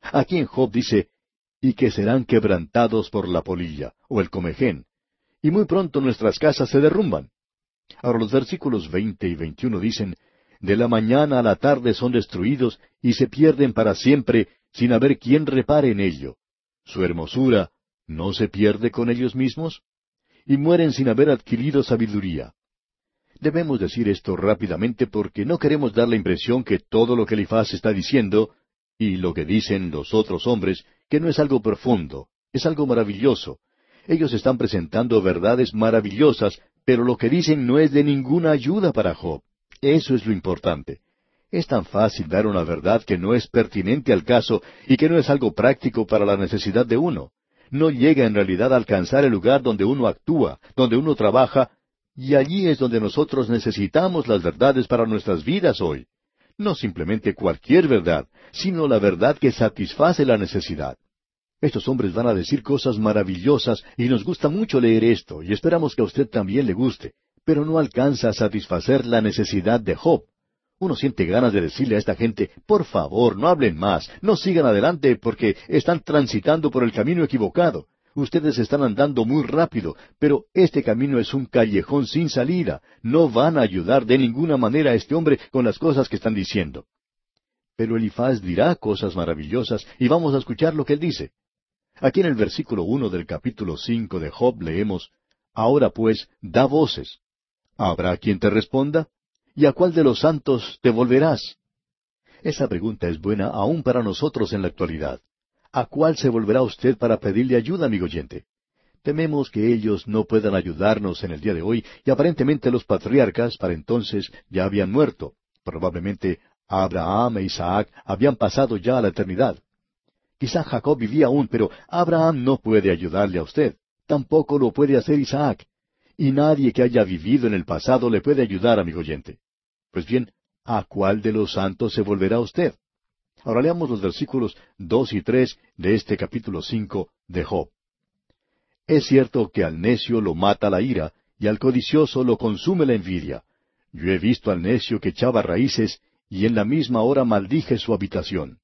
Aquí en Job dice, y que serán quebrantados por la polilla, o el comején, y muy pronto nuestras casas se derrumban. Ahora los versículos veinte y veintiuno dicen, De la mañana a la tarde son destruidos y se pierden para siempre sin haber quien repare en ello. Su hermosura no se pierde con ellos mismos, y mueren sin haber adquirido sabiduría. Debemos decir esto rápidamente porque no queremos dar la impresión que todo lo que Elifaz está diciendo, y lo que dicen los otros hombres, que no es algo profundo, es algo maravilloso. Ellos están presentando verdades maravillosas, pero lo que dicen no es de ninguna ayuda para Job. Eso es lo importante. Es tan fácil dar una verdad que no es pertinente al caso y que no es algo práctico para la necesidad de uno. No llega en realidad a alcanzar el lugar donde uno actúa, donde uno trabaja, y allí es donde nosotros necesitamos las verdades para nuestras vidas hoy. No simplemente cualquier verdad, sino la verdad que satisface la necesidad. Estos hombres van a decir cosas maravillosas y nos gusta mucho leer esto y esperamos que a usted también le guste, pero no alcanza a satisfacer la necesidad de Job. Uno siente ganas de decirle a esta gente, por favor, no hablen más, no sigan adelante porque están transitando por el camino equivocado. Ustedes están andando muy rápido, pero este camino es un callejón sin salida. No van a ayudar de ninguna manera a este hombre con las cosas que están diciendo. Pero Elifaz dirá cosas maravillosas y vamos a escuchar lo que él dice. Aquí en el versículo uno del capítulo cinco de Job leemos, Ahora pues, da voces. ¿Habrá quien te responda? ¿Y a cuál de los santos te volverás? Esa pregunta es buena aún para nosotros en la actualidad. ¿A cuál se volverá usted para pedirle ayuda, amigo oyente? Tememos que ellos no puedan ayudarnos en el día de hoy y aparentemente los patriarcas para entonces ya habían muerto. Probablemente Abraham e Isaac habían pasado ya a la eternidad. Quizá Jacob vivía aún, pero Abraham no puede ayudarle a usted. Tampoco lo puede hacer Isaac. Y nadie que haya vivido en el pasado le puede ayudar, amigo oyente. Pues bien, ¿a cuál de los santos se volverá usted? Ahora leamos los versículos dos y tres de este capítulo cinco de Job. Es cierto que al necio lo mata la ira, y al codicioso lo consume la envidia. Yo he visto al necio que echaba raíces, y en la misma hora maldije su habitación.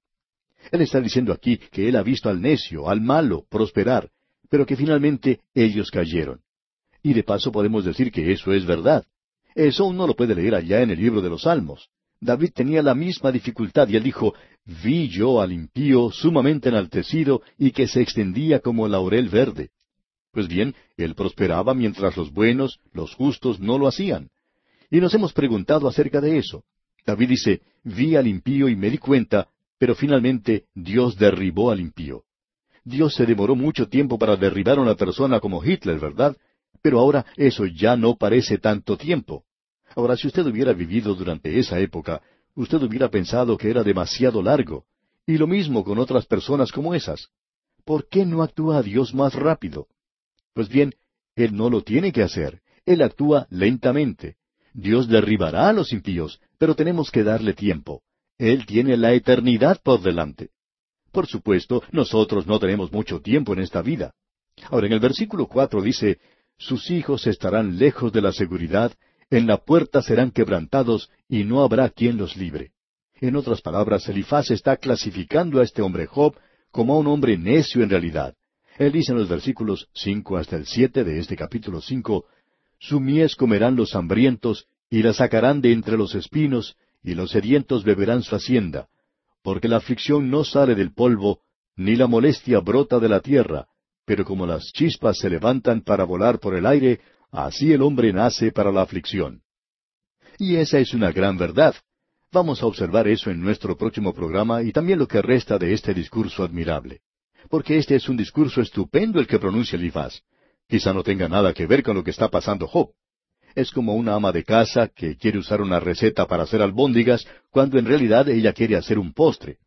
Él está diciendo aquí que él ha visto al necio, al malo, prosperar, pero que finalmente ellos cayeron. Y de paso podemos decir que eso es verdad. Eso uno lo puede leer allá en el libro de los Salmos. David tenía la misma dificultad y él dijo, Vi yo al impío sumamente enaltecido y que se extendía como laurel verde. Pues bien, él prosperaba mientras los buenos, los justos, no lo hacían. Y nos hemos preguntado acerca de eso. David dice, Vi al impío y me di cuenta, pero finalmente Dios derribó al impío. Dios se demoró mucho tiempo para derribar a una persona como Hitler, ¿verdad? Pero ahora eso ya no parece tanto tiempo. Ahora, si usted hubiera vivido durante esa época, usted hubiera pensado que era demasiado largo. Y lo mismo con otras personas como esas. ¿Por qué no actúa Dios más rápido? Pues bien, Él no lo tiene que hacer. Él actúa lentamente. Dios derribará a los impíos, pero tenemos que darle tiempo. Él tiene la eternidad por delante. Por supuesto, nosotros no tenemos mucho tiempo en esta vida. Ahora, en el versículo cuatro dice, Sus hijos estarán lejos de la seguridad, en la puerta serán quebrantados, y no habrá quien los libre. En otras palabras, Elifaz está clasificando a este hombre Job como a un hombre necio en realidad. Él dice en los versículos cinco hasta el siete de este capítulo cinco, Su mies comerán los hambrientos, y la sacarán de entre los espinos, y los sedientos beberán su hacienda, porque la aflicción no sale del polvo, ni la molestia brota de la tierra, pero como las chispas se levantan para volar por el aire, así el hombre nace para la aflicción. Y esa es una gran verdad. Vamos a observar eso en nuestro próximo programa y también lo que resta de este discurso admirable. Porque este es un discurso estupendo el que pronuncia Elifaz. Quizá no tenga nada que ver con lo que está pasando Job. Es como una ama de casa que quiere usar una receta para hacer albóndigas cuando en realidad ella quiere hacer un postre.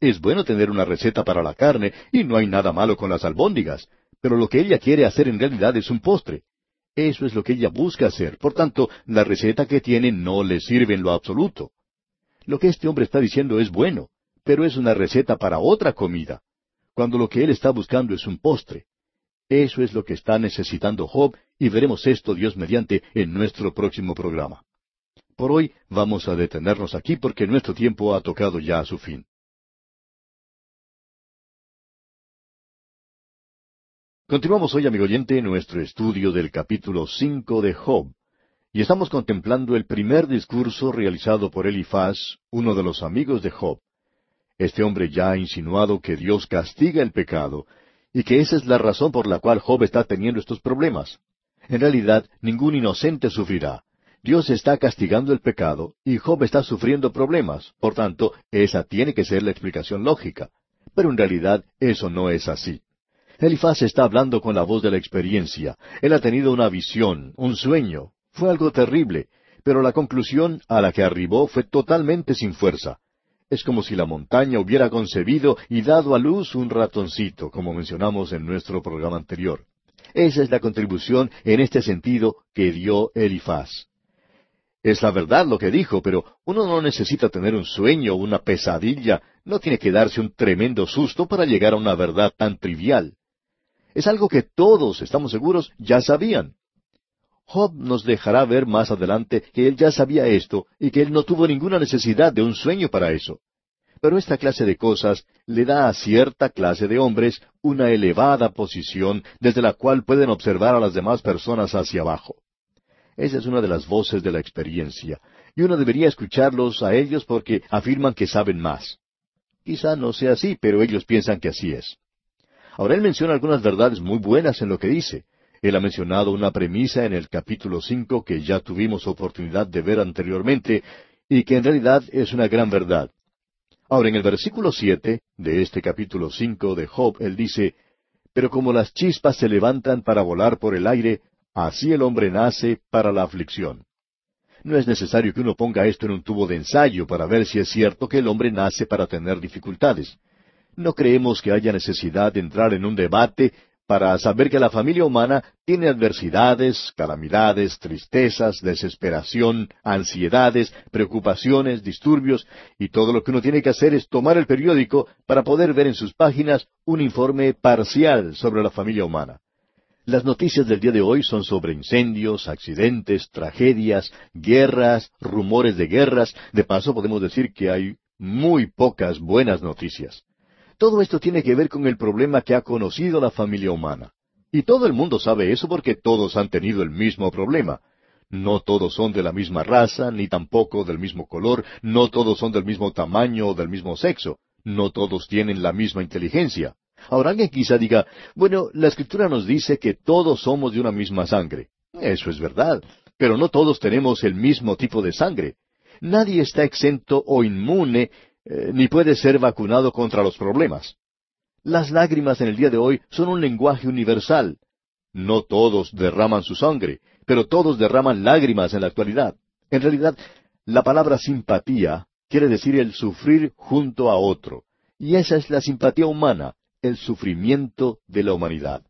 Es bueno tener una receta para la carne y no hay nada malo con las albóndigas, pero lo que ella quiere hacer en realidad es un postre. Eso es lo que ella busca hacer. Por tanto, la receta que tiene no le sirve en lo absoluto. Lo que este hombre está diciendo es bueno, pero es una receta para otra comida, cuando lo que él está buscando es un postre. Eso es lo que está necesitando Job y veremos esto Dios mediante en nuestro próximo programa. Por hoy vamos a detenernos aquí porque nuestro tiempo ha tocado ya a su fin. Continuamos hoy, amigo oyente, nuestro estudio del capítulo cinco de Job. Y estamos contemplando el primer discurso realizado por Elifaz, uno de los amigos de Job. Este hombre ya ha insinuado que Dios castiga el pecado, y que esa es la razón por la cual Job está teniendo estos problemas. En realidad, ningún inocente sufrirá. Dios está castigando el pecado, y Job está sufriendo problemas. Por tanto, esa tiene que ser la explicación lógica. Pero en realidad eso no es así. Elifaz está hablando con la voz de la experiencia. Él ha tenido una visión, un sueño, fue algo terrible, pero la conclusión a la que arribó fue totalmente sin fuerza. Es como si la montaña hubiera concebido y dado a luz un ratoncito, como mencionamos en nuestro programa anterior. Esa es la contribución en este sentido que dio Elifaz. Es la verdad lo que dijo, pero uno no necesita tener un sueño o una pesadilla, no tiene que darse un tremendo susto para llegar a una verdad tan trivial. Es algo que todos, estamos seguros, ya sabían. Job nos dejará ver más adelante que él ya sabía esto y que él no tuvo ninguna necesidad de un sueño para eso. Pero esta clase de cosas le da a cierta clase de hombres una elevada posición desde la cual pueden observar a las demás personas hacia abajo. Esa es una de las voces de la experiencia, y uno debería escucharlos a ellos porque afirman que saben más. Quizá no sea así, pero ellos piensan que así es. Ahora él menciona algunas verdades muy buenas en lo que dice, él ha mencionado una premisa en el capítulo cinco que ya tuvimos oportunidad de ver anteriormente y que en realidad es una gran verdad. Ahora, en el versículo siete de este capítulo cinco de Job, él dice, Pero como las chispas se levantan para volar por el aire, así el hombre nace para la aflicción. No es necesario que uno ponga esto en un tubo de ensayo para ver si es cierto que el hombre nace para tener dificultades. No creemos que haya necesidad de entrar en un debate para saber que la familia humana tiene adversidades, calamidades, tristezas, desesperación, ansiedades, preocupaciones, disturbios, y todo lo que uno tiene que hacer es tomar el periódico para poder ver en sus páginas un informe parcial sobre la familia humana. Las noticias del día de hoy son sobre incendios, accidentes, tragedias, guerras, rumores de guerras. De paso podemos decir que hay muy pocas buenas noticias. Todo esto tiene que ver con el problema que ha conocido la familia humana. Y todo el mundo sabe eso porque todos han tenido el mismo problema. No todos son de la misma raza, ni tampoco del mismo color, no todos son del mismo tamaño o del mismo sexo, no todos tienen la misma inteligencia. Ahora alguien quizá diga, bueno, la escritura nos dice que todos somos de una misma sangre. Eso es verdad, pero no todos tenemos el mismo tipo de sangre. Nadie está exento o inmune eh, ni puede ser vacunado contra los problemas. Las lágrimas en el día de hoy son un lenguaje universal. No todos derraman su sangre, pero todos derraman lágrimas en la actualidad. En realidad, la palabra simpatía quiere decir el sufrir junto a otro. Y esa es la simpatía humana, el sufrimiento de la humanidad.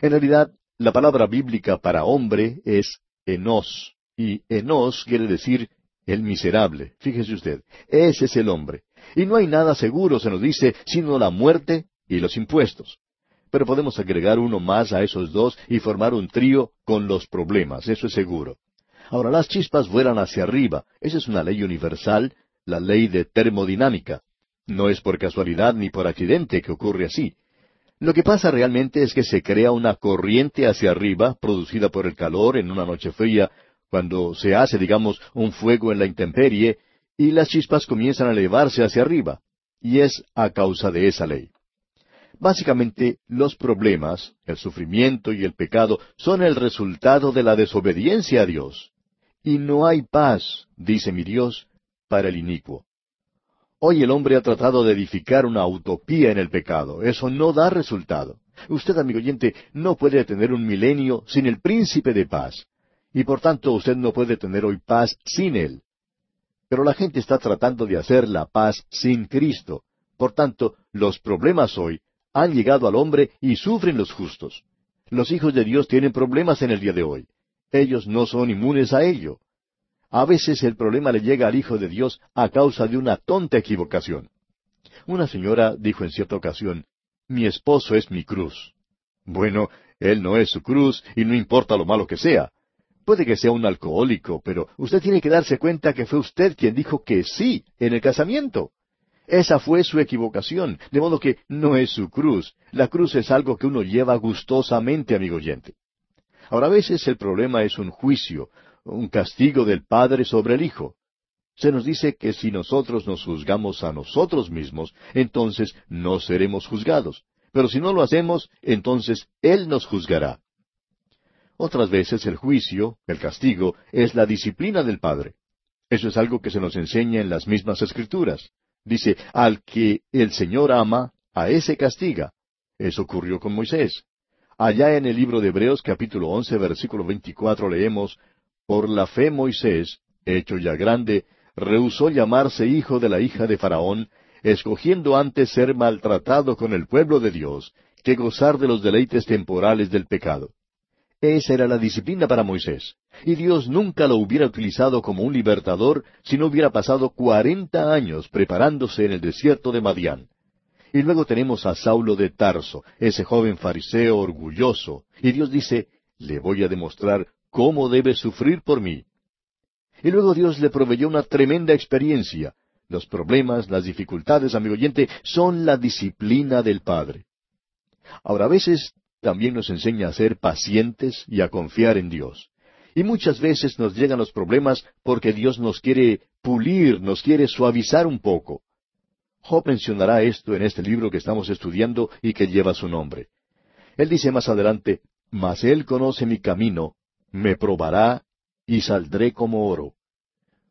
En realidad, la palabra bíblica para hombre es enos, y enos quiere decir el miserable, fíjese usted, ese es el hombre. Y no hay nada seguro, se nos dice, sino la muerte y los impuestos. Pero podemos agregar uno más a esos dos y formar un trío con los problemas, eso es seguro. Ahora, las chispas vuelan hacia arriba, esa es una ley universal, la ley de termodinámica. No es por casualidad ni por accidente que ocurre así. Lo que pasa realmente es que se crea una corriente hacia arriba, producida por el calor en una noche fría, cuando se hace, digamos, un fuego en la intemperie, y las chispas comienzan a elevarse hacia arriba, y es a causa de esa ley. Básicamente, los problemas, el sufrimiento y el pecado son el resultado de la desobediencia a Dios. Y no hay paz, dice mi Dios, para el inicuo. Hoy el hombre ha tratado de edificar una utopía en el pecado. Eso no da resultado. Usted, amigo oyente, no puede tener un milenio sin el príncipe de paz. Y por tanto usted no puede tener hoy paz sin él. Pero la gente está tratando de hacer la paz sin Cristo. Por tanto, los problemas hoy han llegado al hombre y sufren los justos. Los hijos de Dios tienen problemas en el día de hoy. Ellos no son inmunes a ello. A veces el problema le llega al Hijo de Dios a causa de una tonta equivocación. Una señora dijo en cierta ocasión, mi esposo es mi cruz. Bueno, él no es su cruz y no importa lo malo que sea. Puede que sea un alcohólico, pero usted tiene que darse cuenta que fue usted quien dijo que sí en el casamiento. Esa fue su equivocación, de modo que no es su cruz. La cruz es algo que uno lleva gustosamente, amigo oyente. Ahora a veces el problema es un juicio, un castigo del Padre sobre el Hijo. Se nos dice que si nosotros nos juzgamos a nosotros mismos, entonces no seremos juzgados. Pero si no lo hacemos, entonces Él nos juzgará. Otras veces el juicio, el castigo, es la disciplina del Padre. Eso es algo que se nos enseña en las mismas escrituras. Dice, al que el Señor ama, a ese castiga. Eso ocurrió con Moisés. Allá en el libro de Hebreos capítulo once versículo veinticuatro leemos, Por la fe Moisés, hecho ya grande, rehusó llamarse hijo de la hija de Faraón, escogiendo antes ser maltratado con el pueblo de Dios, que gozar de los deleites temporales del pecado. Esa era la disciplina para Moisés. Y Dios nunca lo hubiera utilizado como un libertador si no hubiera pasado cuarenta años preparándose en el desierto de Madián. Y luego tenemos a Saulo de Tarso, ese joven fariseo orgulloso, y Dios dice, le voy a demostrar cómo debe sufrir por mí. Y luego Dios le proveyó una tremenda experiencia. Los problemas, las dificultades, amigo oyente, son la disciplina del Padre. Ahora, a veces también nos enseña a ser pacientes y a confiar en Dios. Y muchas veces nos llegan los problemas porque Dios nos quiere pulir, nos quiere suavizar un poco. Job mencionará esto en este libro que estamos estudiando y que lleva su nombre. Él dice más adelante, Mas Él conoce mi camino, me probará y saldré como oro.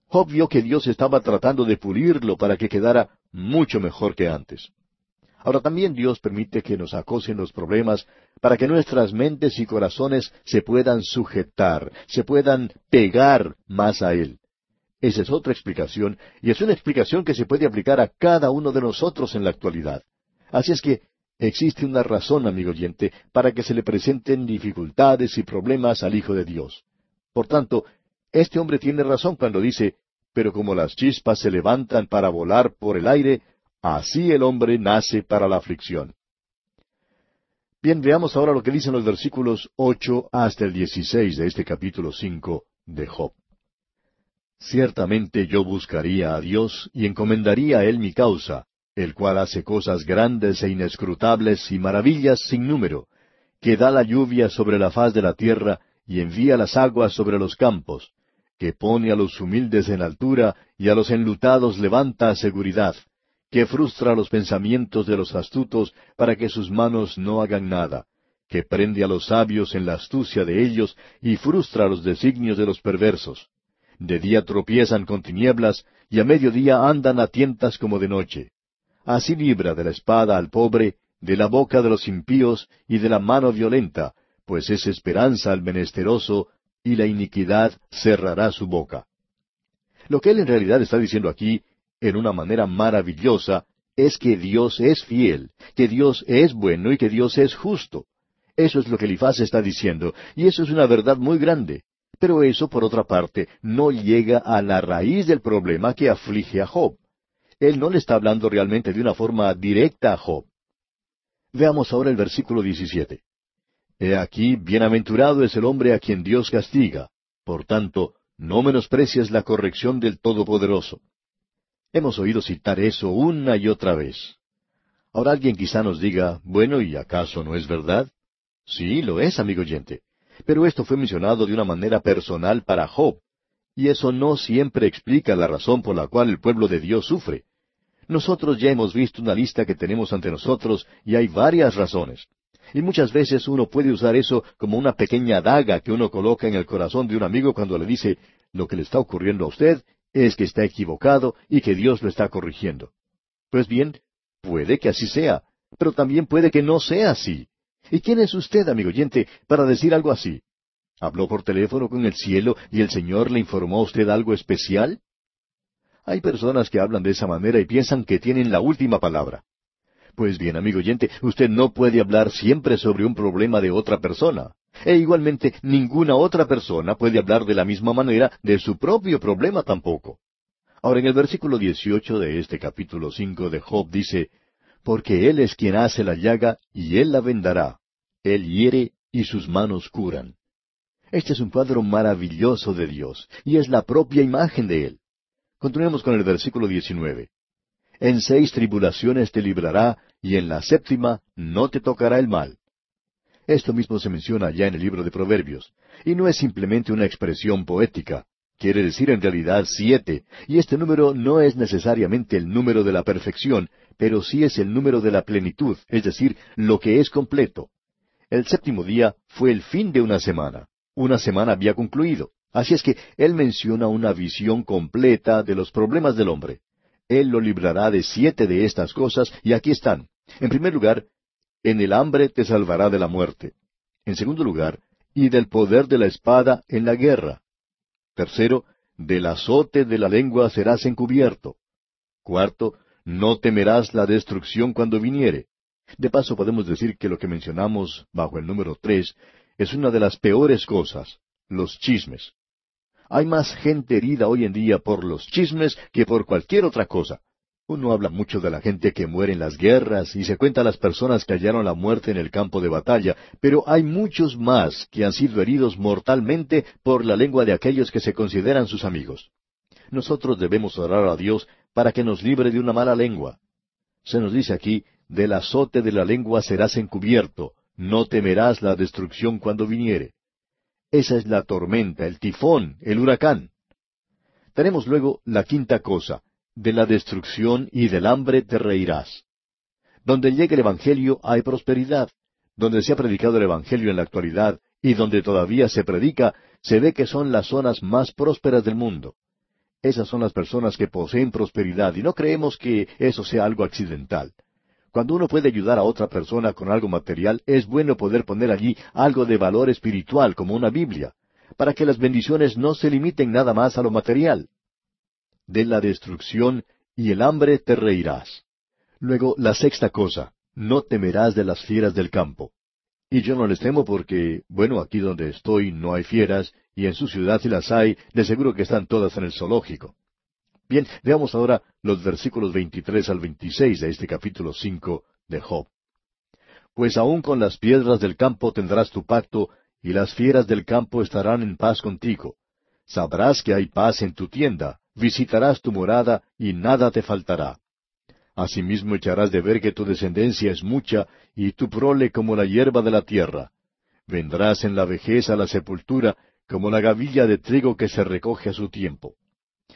Job vio que Dios estaba tratando de pulirlo para que quedara mucho mejor que antes. Ahora también Dios permite que nos acosen los problemas para que nuestras mentes y corazones se puedan sujetar, se puedan pegar más a Él. Esa es otra explicación, y es una explicación que se puede aplicar a cada uno de nosotros en la actualidad. Así es que existe una razón, amigo oyente, para que se le presenten dificultades y problemas al Hijo de Dios. Por tanto, este hombre tiene razón cuando dice, pero como las chispas se levantan para volar por el aire, Así el hombre nace para la aflicción. Bien, veamos ahora lo que dicen los versículos ocho hasta el dieciséis de este capítulo cinco de Job. Ciertamente yo buscaría a Dios y encomendaría a Él mi causa, el cual hace cosas grandes e inescrutables y maravillas sin número, que da la lluvia sobre la faz de la tierra y envía las aguas sobre los campos, que pone a los humildes en altura y a los enlutados levanta a seguridad, que frustra los pensamientos de los astutos para que sus manos no hagan nada, que prende a los sabios en la astucia de ellos y frustra los designios de los perversos. De día tropiezan con tinieblas y a mediodía andan a tientas como de noche. Así libra de la espada al pobre, de la boca de los impíos y de la mano violenta, pues es esperanza al menesteroso, y la iniquidad cerrará su boca. Lo que él en realidad está diciendo aquí en una manera maravillosa es que Dios es fiel, que Dios es bueno y que Dios es justo. Eso es lo que Elifaz está diciendo, y eso es una verdad muy grande. Pero eso, por otra parte, no llega a la raíz del problema que aflige a Job. Él no le está hablando realmente de una forma directa a Job. Veamos ahora el versículo 17. He aquí, bienaventurado es el hombre a quien Dios castiga. Por tanto, no menosprecies la corrección del Todopoderoso. Hemos oído citar eso una y otra vez. Ahora alguien quizá nos diga, bueno, ¿y acaso no es verdad? Sí, lo es, amigo oyente. Pero esto fue mencionado de una manera personal para Job, y eso no siempre explica la razón por la cual el pueblo de Dios sufre. Nosotros ya hemos visto una lista que tenemos ante nosotros y hay varias razones. Y muchas veces uno puede usar eso como una pequeña daga que uno coloca en el corazón de un amigo cuando le dice, lo que le está ocurriendo a usted es que está equivocado y que Dios lo está corrigiendo. Pues bien, puede que así sea, pero también puede que no sea así. ¿Y quién es usted, amigo oyente, para decir algo así? ¿Habló por teléfono con el cielo y el Señor le informó a usted algo especial? Hay personas que hablan de esa manera y piensan que tienen la última palabra. Pues bien, amigo oyente, usted no puede hablar siempre sobre un problema de otra persona. E igualmente, ninguna otra persona puede hablar de la misma manera de su propio problema tampoco. Ahora, en el versículo 18 de este capítulo 5 de Job dice, Porque Él es quien hace la llaga y Él la vendará. Él hiere y sus manos curan. Este es un cuadro maravilloso de Dios, y es la propia imagen de Él. Continuemos con el versículo 19. En seis tribulaciones te librará, y en la séptima no te tocará el mal. Esto mismo se menciona ya en el libro de Proverbios, y no es simplemente una expresión poética. Quiere decir en realidad siete, y este número no es necesariamente el número de la perfección, pero sí es el número de la plenitud, es decir, lo que es completo. El séptimo día fue el fin de una semana. Una semana había concluido. Así es que él menciona una visión completa de los problemas del hombre. Él lo librará de siete de estas cosas, y aquí están. En primer lugar, en el hambre te salvará de la muerte. En segundo lugar, y del poder de la espada en la guerra. Tercero, del azote de la lengua serás encubierto. Cuarto, no temerás la destrucción cuando viniere. De paso podemos decir que lo que mencionamos bajo el número tres es una de las peores cosas, los chismes. Hay más gente herida hoy en día por los chismes que por cualquier otra cosa. Uno habla mucho de la gente que muere en las guerras y se cuenta las personas que hallaron la muerte en el campo de batalla, pero hay muchos más que han sido heridos mortalmente por la lengua de aquellos que se consideran sus amigos. Nosotros debemos orar a Dios para que nos libre de una mala lengua. Se nos dice aquí, del azote de la lengua serás encubierto, no temerás la destrucción cuando viniere. Esa es la tormenta, el tifón, el huracán. Tenemos luego la quinta cosa, de la destrucción y del hambre te reirás. Donde llegue el Evangelio hay prosperidad. Donde se ha predicado el Evangelio en la actualidad y donde todavía se predica, se ve que son las zonas más prósperas del mundo. Esas son las personas que poseen prosperidad y no creemos que eso sea algo accidental. Cuando uno puede ayudar a otra persona con algo material, es bueno poder poner allí algo de valor espiritual como una Biblia, para que las bendiciones no se limiten nada más a lo material de la destrucción, y el hambre te reirás. Luego, la sexta cosa, no temerás de las fieras del campo. Y yo no les temo porque, bueno, aquí donde estoy no hay fieras, y en su ciudad si las hay, de seguro que están todas en el zoológico. Bien, veamos ahora los versículos 23 al 26 de este capítulo 5 de Job. Pues aun con las piedras del campo tendrás tu pacto, y las fieras del campo estarán en paz contigo. Sabrás que hay paz en tu tienda, visitarás tu morada y nada te faltará. Asimismo echarás de ver que tu descendencia es mucha y tu prole como la hierba de la tierra. Vendrás en la vejez a la sepultura como la gavilla de trigo que se recoge a su tiempo.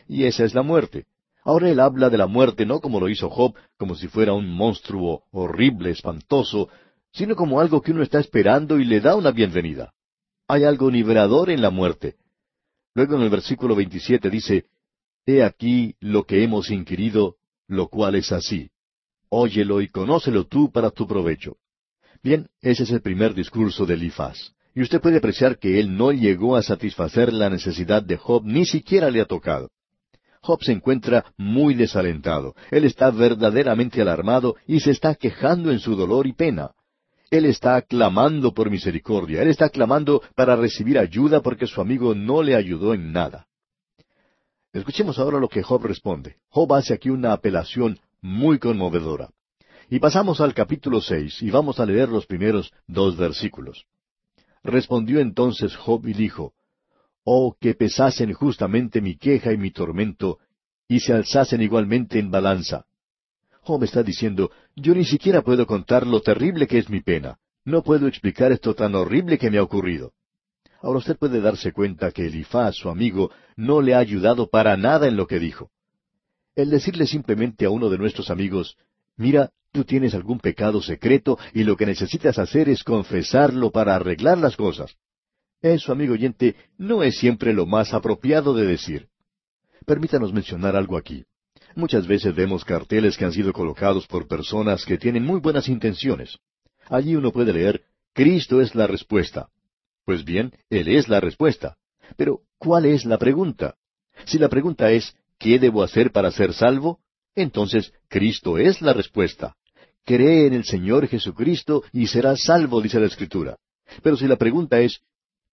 Y esa es la muerte. Ahora él habla de la muerte no como lo hizo Job, como si fuera un monstruo horrible, espantoso, sino como algo que uno está esperando y le da una bienvenida. Hay algo liberador en la muerte. Luego en el versículo 27 dice, He aquí lo que hemos inquirido, lo cual es así. Óyelo y conócelo tú para tu provecho. Bien, ese es el primer discurso de Elifaz. Y usted puede apreciar que él no llegó a satisfacer la necesidad de Job, ni siquiera le ha tocado. Job se encuentra muy desalentado. Él está verdaderamente alarmado y se está quejando en su dolor y pena. Él está clamando por misericordia. Él está clamando para recibir ayuda porque su amigo no le ayudó en nada. Escuchemos ahora lo que Job responde. Job hace aquí una apelación muy conmovedora. Y pasamos al capítulo seis y vamos a leer los primeros dos versículos. Respondió entonces Job y dijo, Oh, que pesasen justamente mi queja y mi tormento, y se alzasen igualmente en balanza. Job está diciendo, yo ni siquiera puedo contar lo terrible que es mi pena. No puedo explicar esto tan horrible que me ha ocurrido. Ahora usted puede darse cuenta que Elifaz, su amigo, no le ha ayudado para nada en lo que dijo. El decirle simplemente a uno de nuestros amigos, mira, tú tienes algún pecado secreto y lo que necesitas hacer es confesarlo para arreglar las cosas. Eso, amigo oyente, no es siempre lo más apropiado de decir. Permítanos mencionar algo aquí. Muchas veces vemos carteles que han sido colocados por personas que tienen muy buenas intenciones. Allí uno puede leer, Cristo es la respuesta. Pues bien, Él es la respuesta. Pero, ¿cuál es la pregunta? Si la pregunta es, ¿qué debo hacer para ser salvo? Entonces, Cristo es la respuesta. Cree en el Señor Jesucristo y serás salvo, dice la Escritura. Pero si la pregunta es,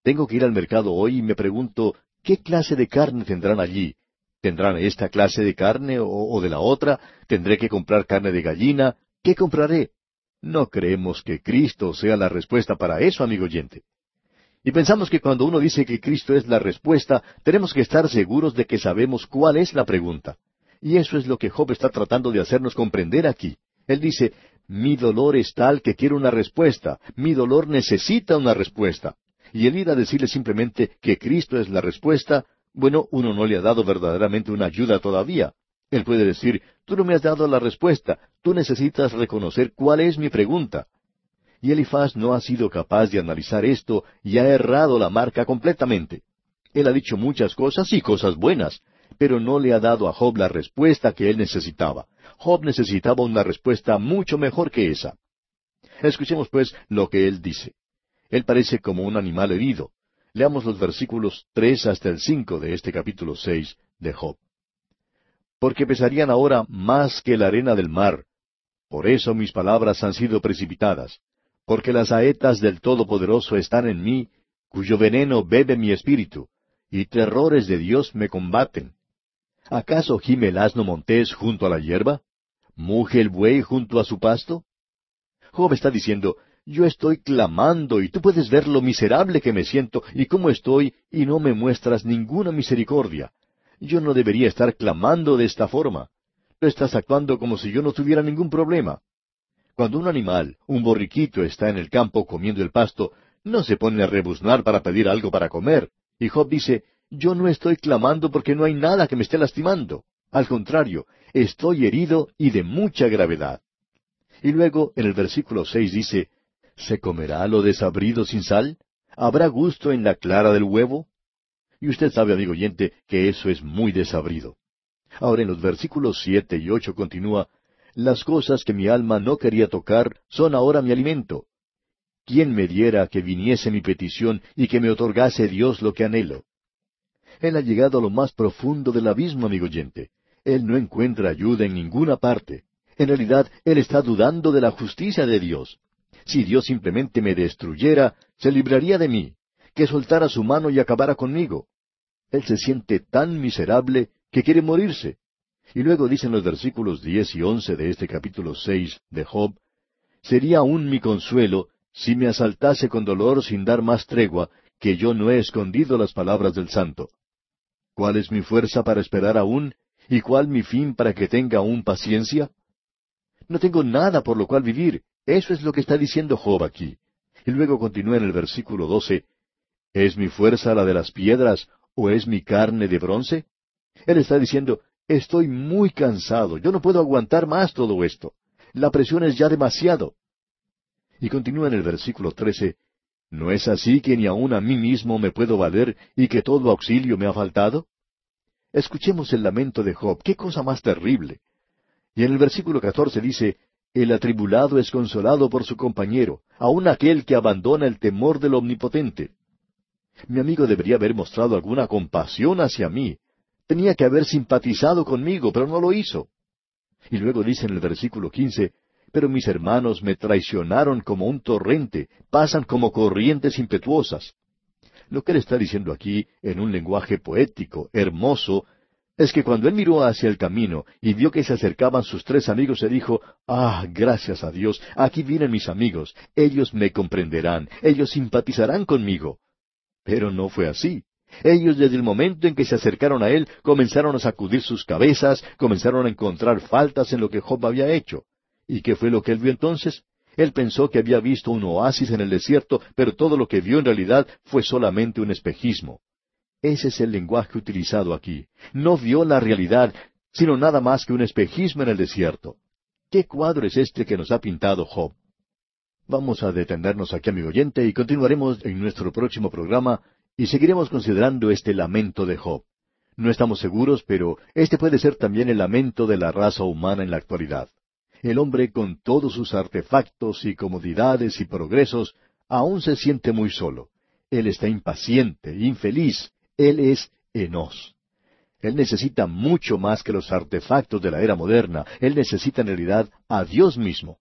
tengo que ir al mercado hoy y me pregunto, ¿qué clase de carne tendrán allí? ¿Tendrán esta clase de carne o, de la otra? ¿Tendré que comprar carne de gallina? ¿Qué compraré? No creemos que Cristo sea la respuesta para eso, amigo oyente. Y pensamos que cuando uno dice que Cristo es la respuesta, tenemos que estar seguros de que sabemos cuál es la pregunta. Y eso es lo que Job está tratando de hacernos comprender aquí. Él dice, mi dolor es tal que quiero una respuesta, mi dolor necesita una respuesta. Y el ir a decirle simplemente que Cristo es la respuesta, bueno, uno no le ha dado verdaderamente una ayuda todavía. Él puede decir, tú no me has dado la respuesta, tú necesitas reconocer cuál es mi pregunta. Y Elifaz no ha sido capaz de analizar esto y ha errado la marca completamente. Él ha dicho muchas cosas y cosas buenas, pero no le ha dado a Job la respuesta que él necesitaba. Job necesitaba una respuesta mucho mejor que esa. Escuchemos pues lo que él dice. Él parece como un animal herido. Leamos los versículos tres hasta el cinco de este capítulo seis de Job. Porque pesarían ahora más que la arena del mar. Por eso mis palabras han sido precipitadas. Porque las saetas del Todopoderoso están en mí, cuyo veneno bebe mi espíritu, y terrores de Dios me combaten. ¿Acaso gime el asno montés junto a la hierba? ¿Muge el buey junto a su pasto? Job está diciendo, yo estoy clamando y tú puedes ver lo miserable que me siento y cómo estoy y no me muestras ninguna misericordia. Yo no debería estar clamando de esta forma. Tú estás actuando como si yo no tuviera ningún problema. Cuando un animal, un borriquito, está en el campo comiendo el pasto, no se pone a rebuznar para pedir algo para comer. Y Job dice, yo no estoy clamando porque no hay nada que me esté lastimando. Al contrario, estoy herido y de mucha gravedad. Y luego, en el versículo seis dice, ¿Se comerá lo desabrido sin sal? ¿Habrá gusto en la clara del huevo? Y usted sabe, amigo oyente, que eso es muy desabrido. Ahora en los versículos siete y ocho continúa, Las cosas que mi alma no quería tocar son ahora mi alimento. ¿Quién me diera que viniese mi petición y que me otorgase Dios lo que anhelo? Él ha llegado a lo más profundo del abismo, amigo oyente. Él no encuentra ayuda en ninguna parte. En realidad, él está dudando de la justicia de Dios. Si Dios simplemente me destruyera, se libraría de mí, que soltara su mano y acabara conmigo. Él se siente tan miserable que quiere morirse. Y luego dicen los versículos diez y once de este capítulo seis de Job, Sería aún mi consuelo si me asaltase con dolor sin dar más tregua, que yo no he escondido las palabras del santo. ¿Cuál es mi fuerza para esperar aún? ¿Y cuál mi fin para que tenga aún paciencia? No tengo nada por lo cual vivir, eso es lo que está diciendo Job aquí. Y luego continúa en el versículo doce, ¿Es mi fuerza la de las piedras o es mi carne de bronce? Él está diciendo, estoy muy cansado, yo no puedo aguantar más todo esto. La presión es ya demasiado. Y continúa en el versículo trece, ¿No es así que ni aun a mí mismo me puedo valer y que todo auxilio me ha faltado? Escuchemos el lamento de Job, qué cosa más terrible. Y en el versículo catorce dice, el atribulado es consolado por su compañero, aun aquel que abandona el temor del Omnipotente. Mi amigo debería haber mostrado alguna compasión hacia mí. Tenía que haber simpatizado conmigo, pero no lo hizo. Y luego dice en el versículo quince, Pero mis hermanos me traicionaron como un torrente, pasan como corrientes impetuosas. Lo que él está diciendo aquí, en un lenguaje poético, hermoso, es que cuando él miró hacia el camino y vio que se acercaban sus tres amigos, se dijo, Ah, gracias a Dios, aquí vienen mis amigos, ellos me comprenderán, ellos simpatizarán conmigo. Pero no fue así. Ellos desde el momento en que se acercaron a él comenzaron a sacudir sus cabezas, comenzaron a encontrar faltas en lo que Job había hecho. ¿Y qué fue lo que él vio entonces? Él pensó que había visto un oasis en el desierto, pero todo lo que vio en realidad fue solamente un espejismo. Ese es el lenguaje utilizado aquí. No vio la realidad, sino nada más que un espejismo en el desierto. ¿Qué cuadro es este que nos ha pintado Job? Vamos a detenernos aquí, amigo oyente, y continuaremos en nuestro próximo programa y seguiremos considerando este lamento de Job. No estamos seguros, pero este puede ser también el lamento de la raza humana en la actualidad. El hombre con todos sus artefactos y comodidades y progresos aún se siente muy solo. Él está impaciente, infeliz. Él es enos. Él necesita mucho más que los artefactos de la era moderna. Él necesita en realidad a Dios mismo.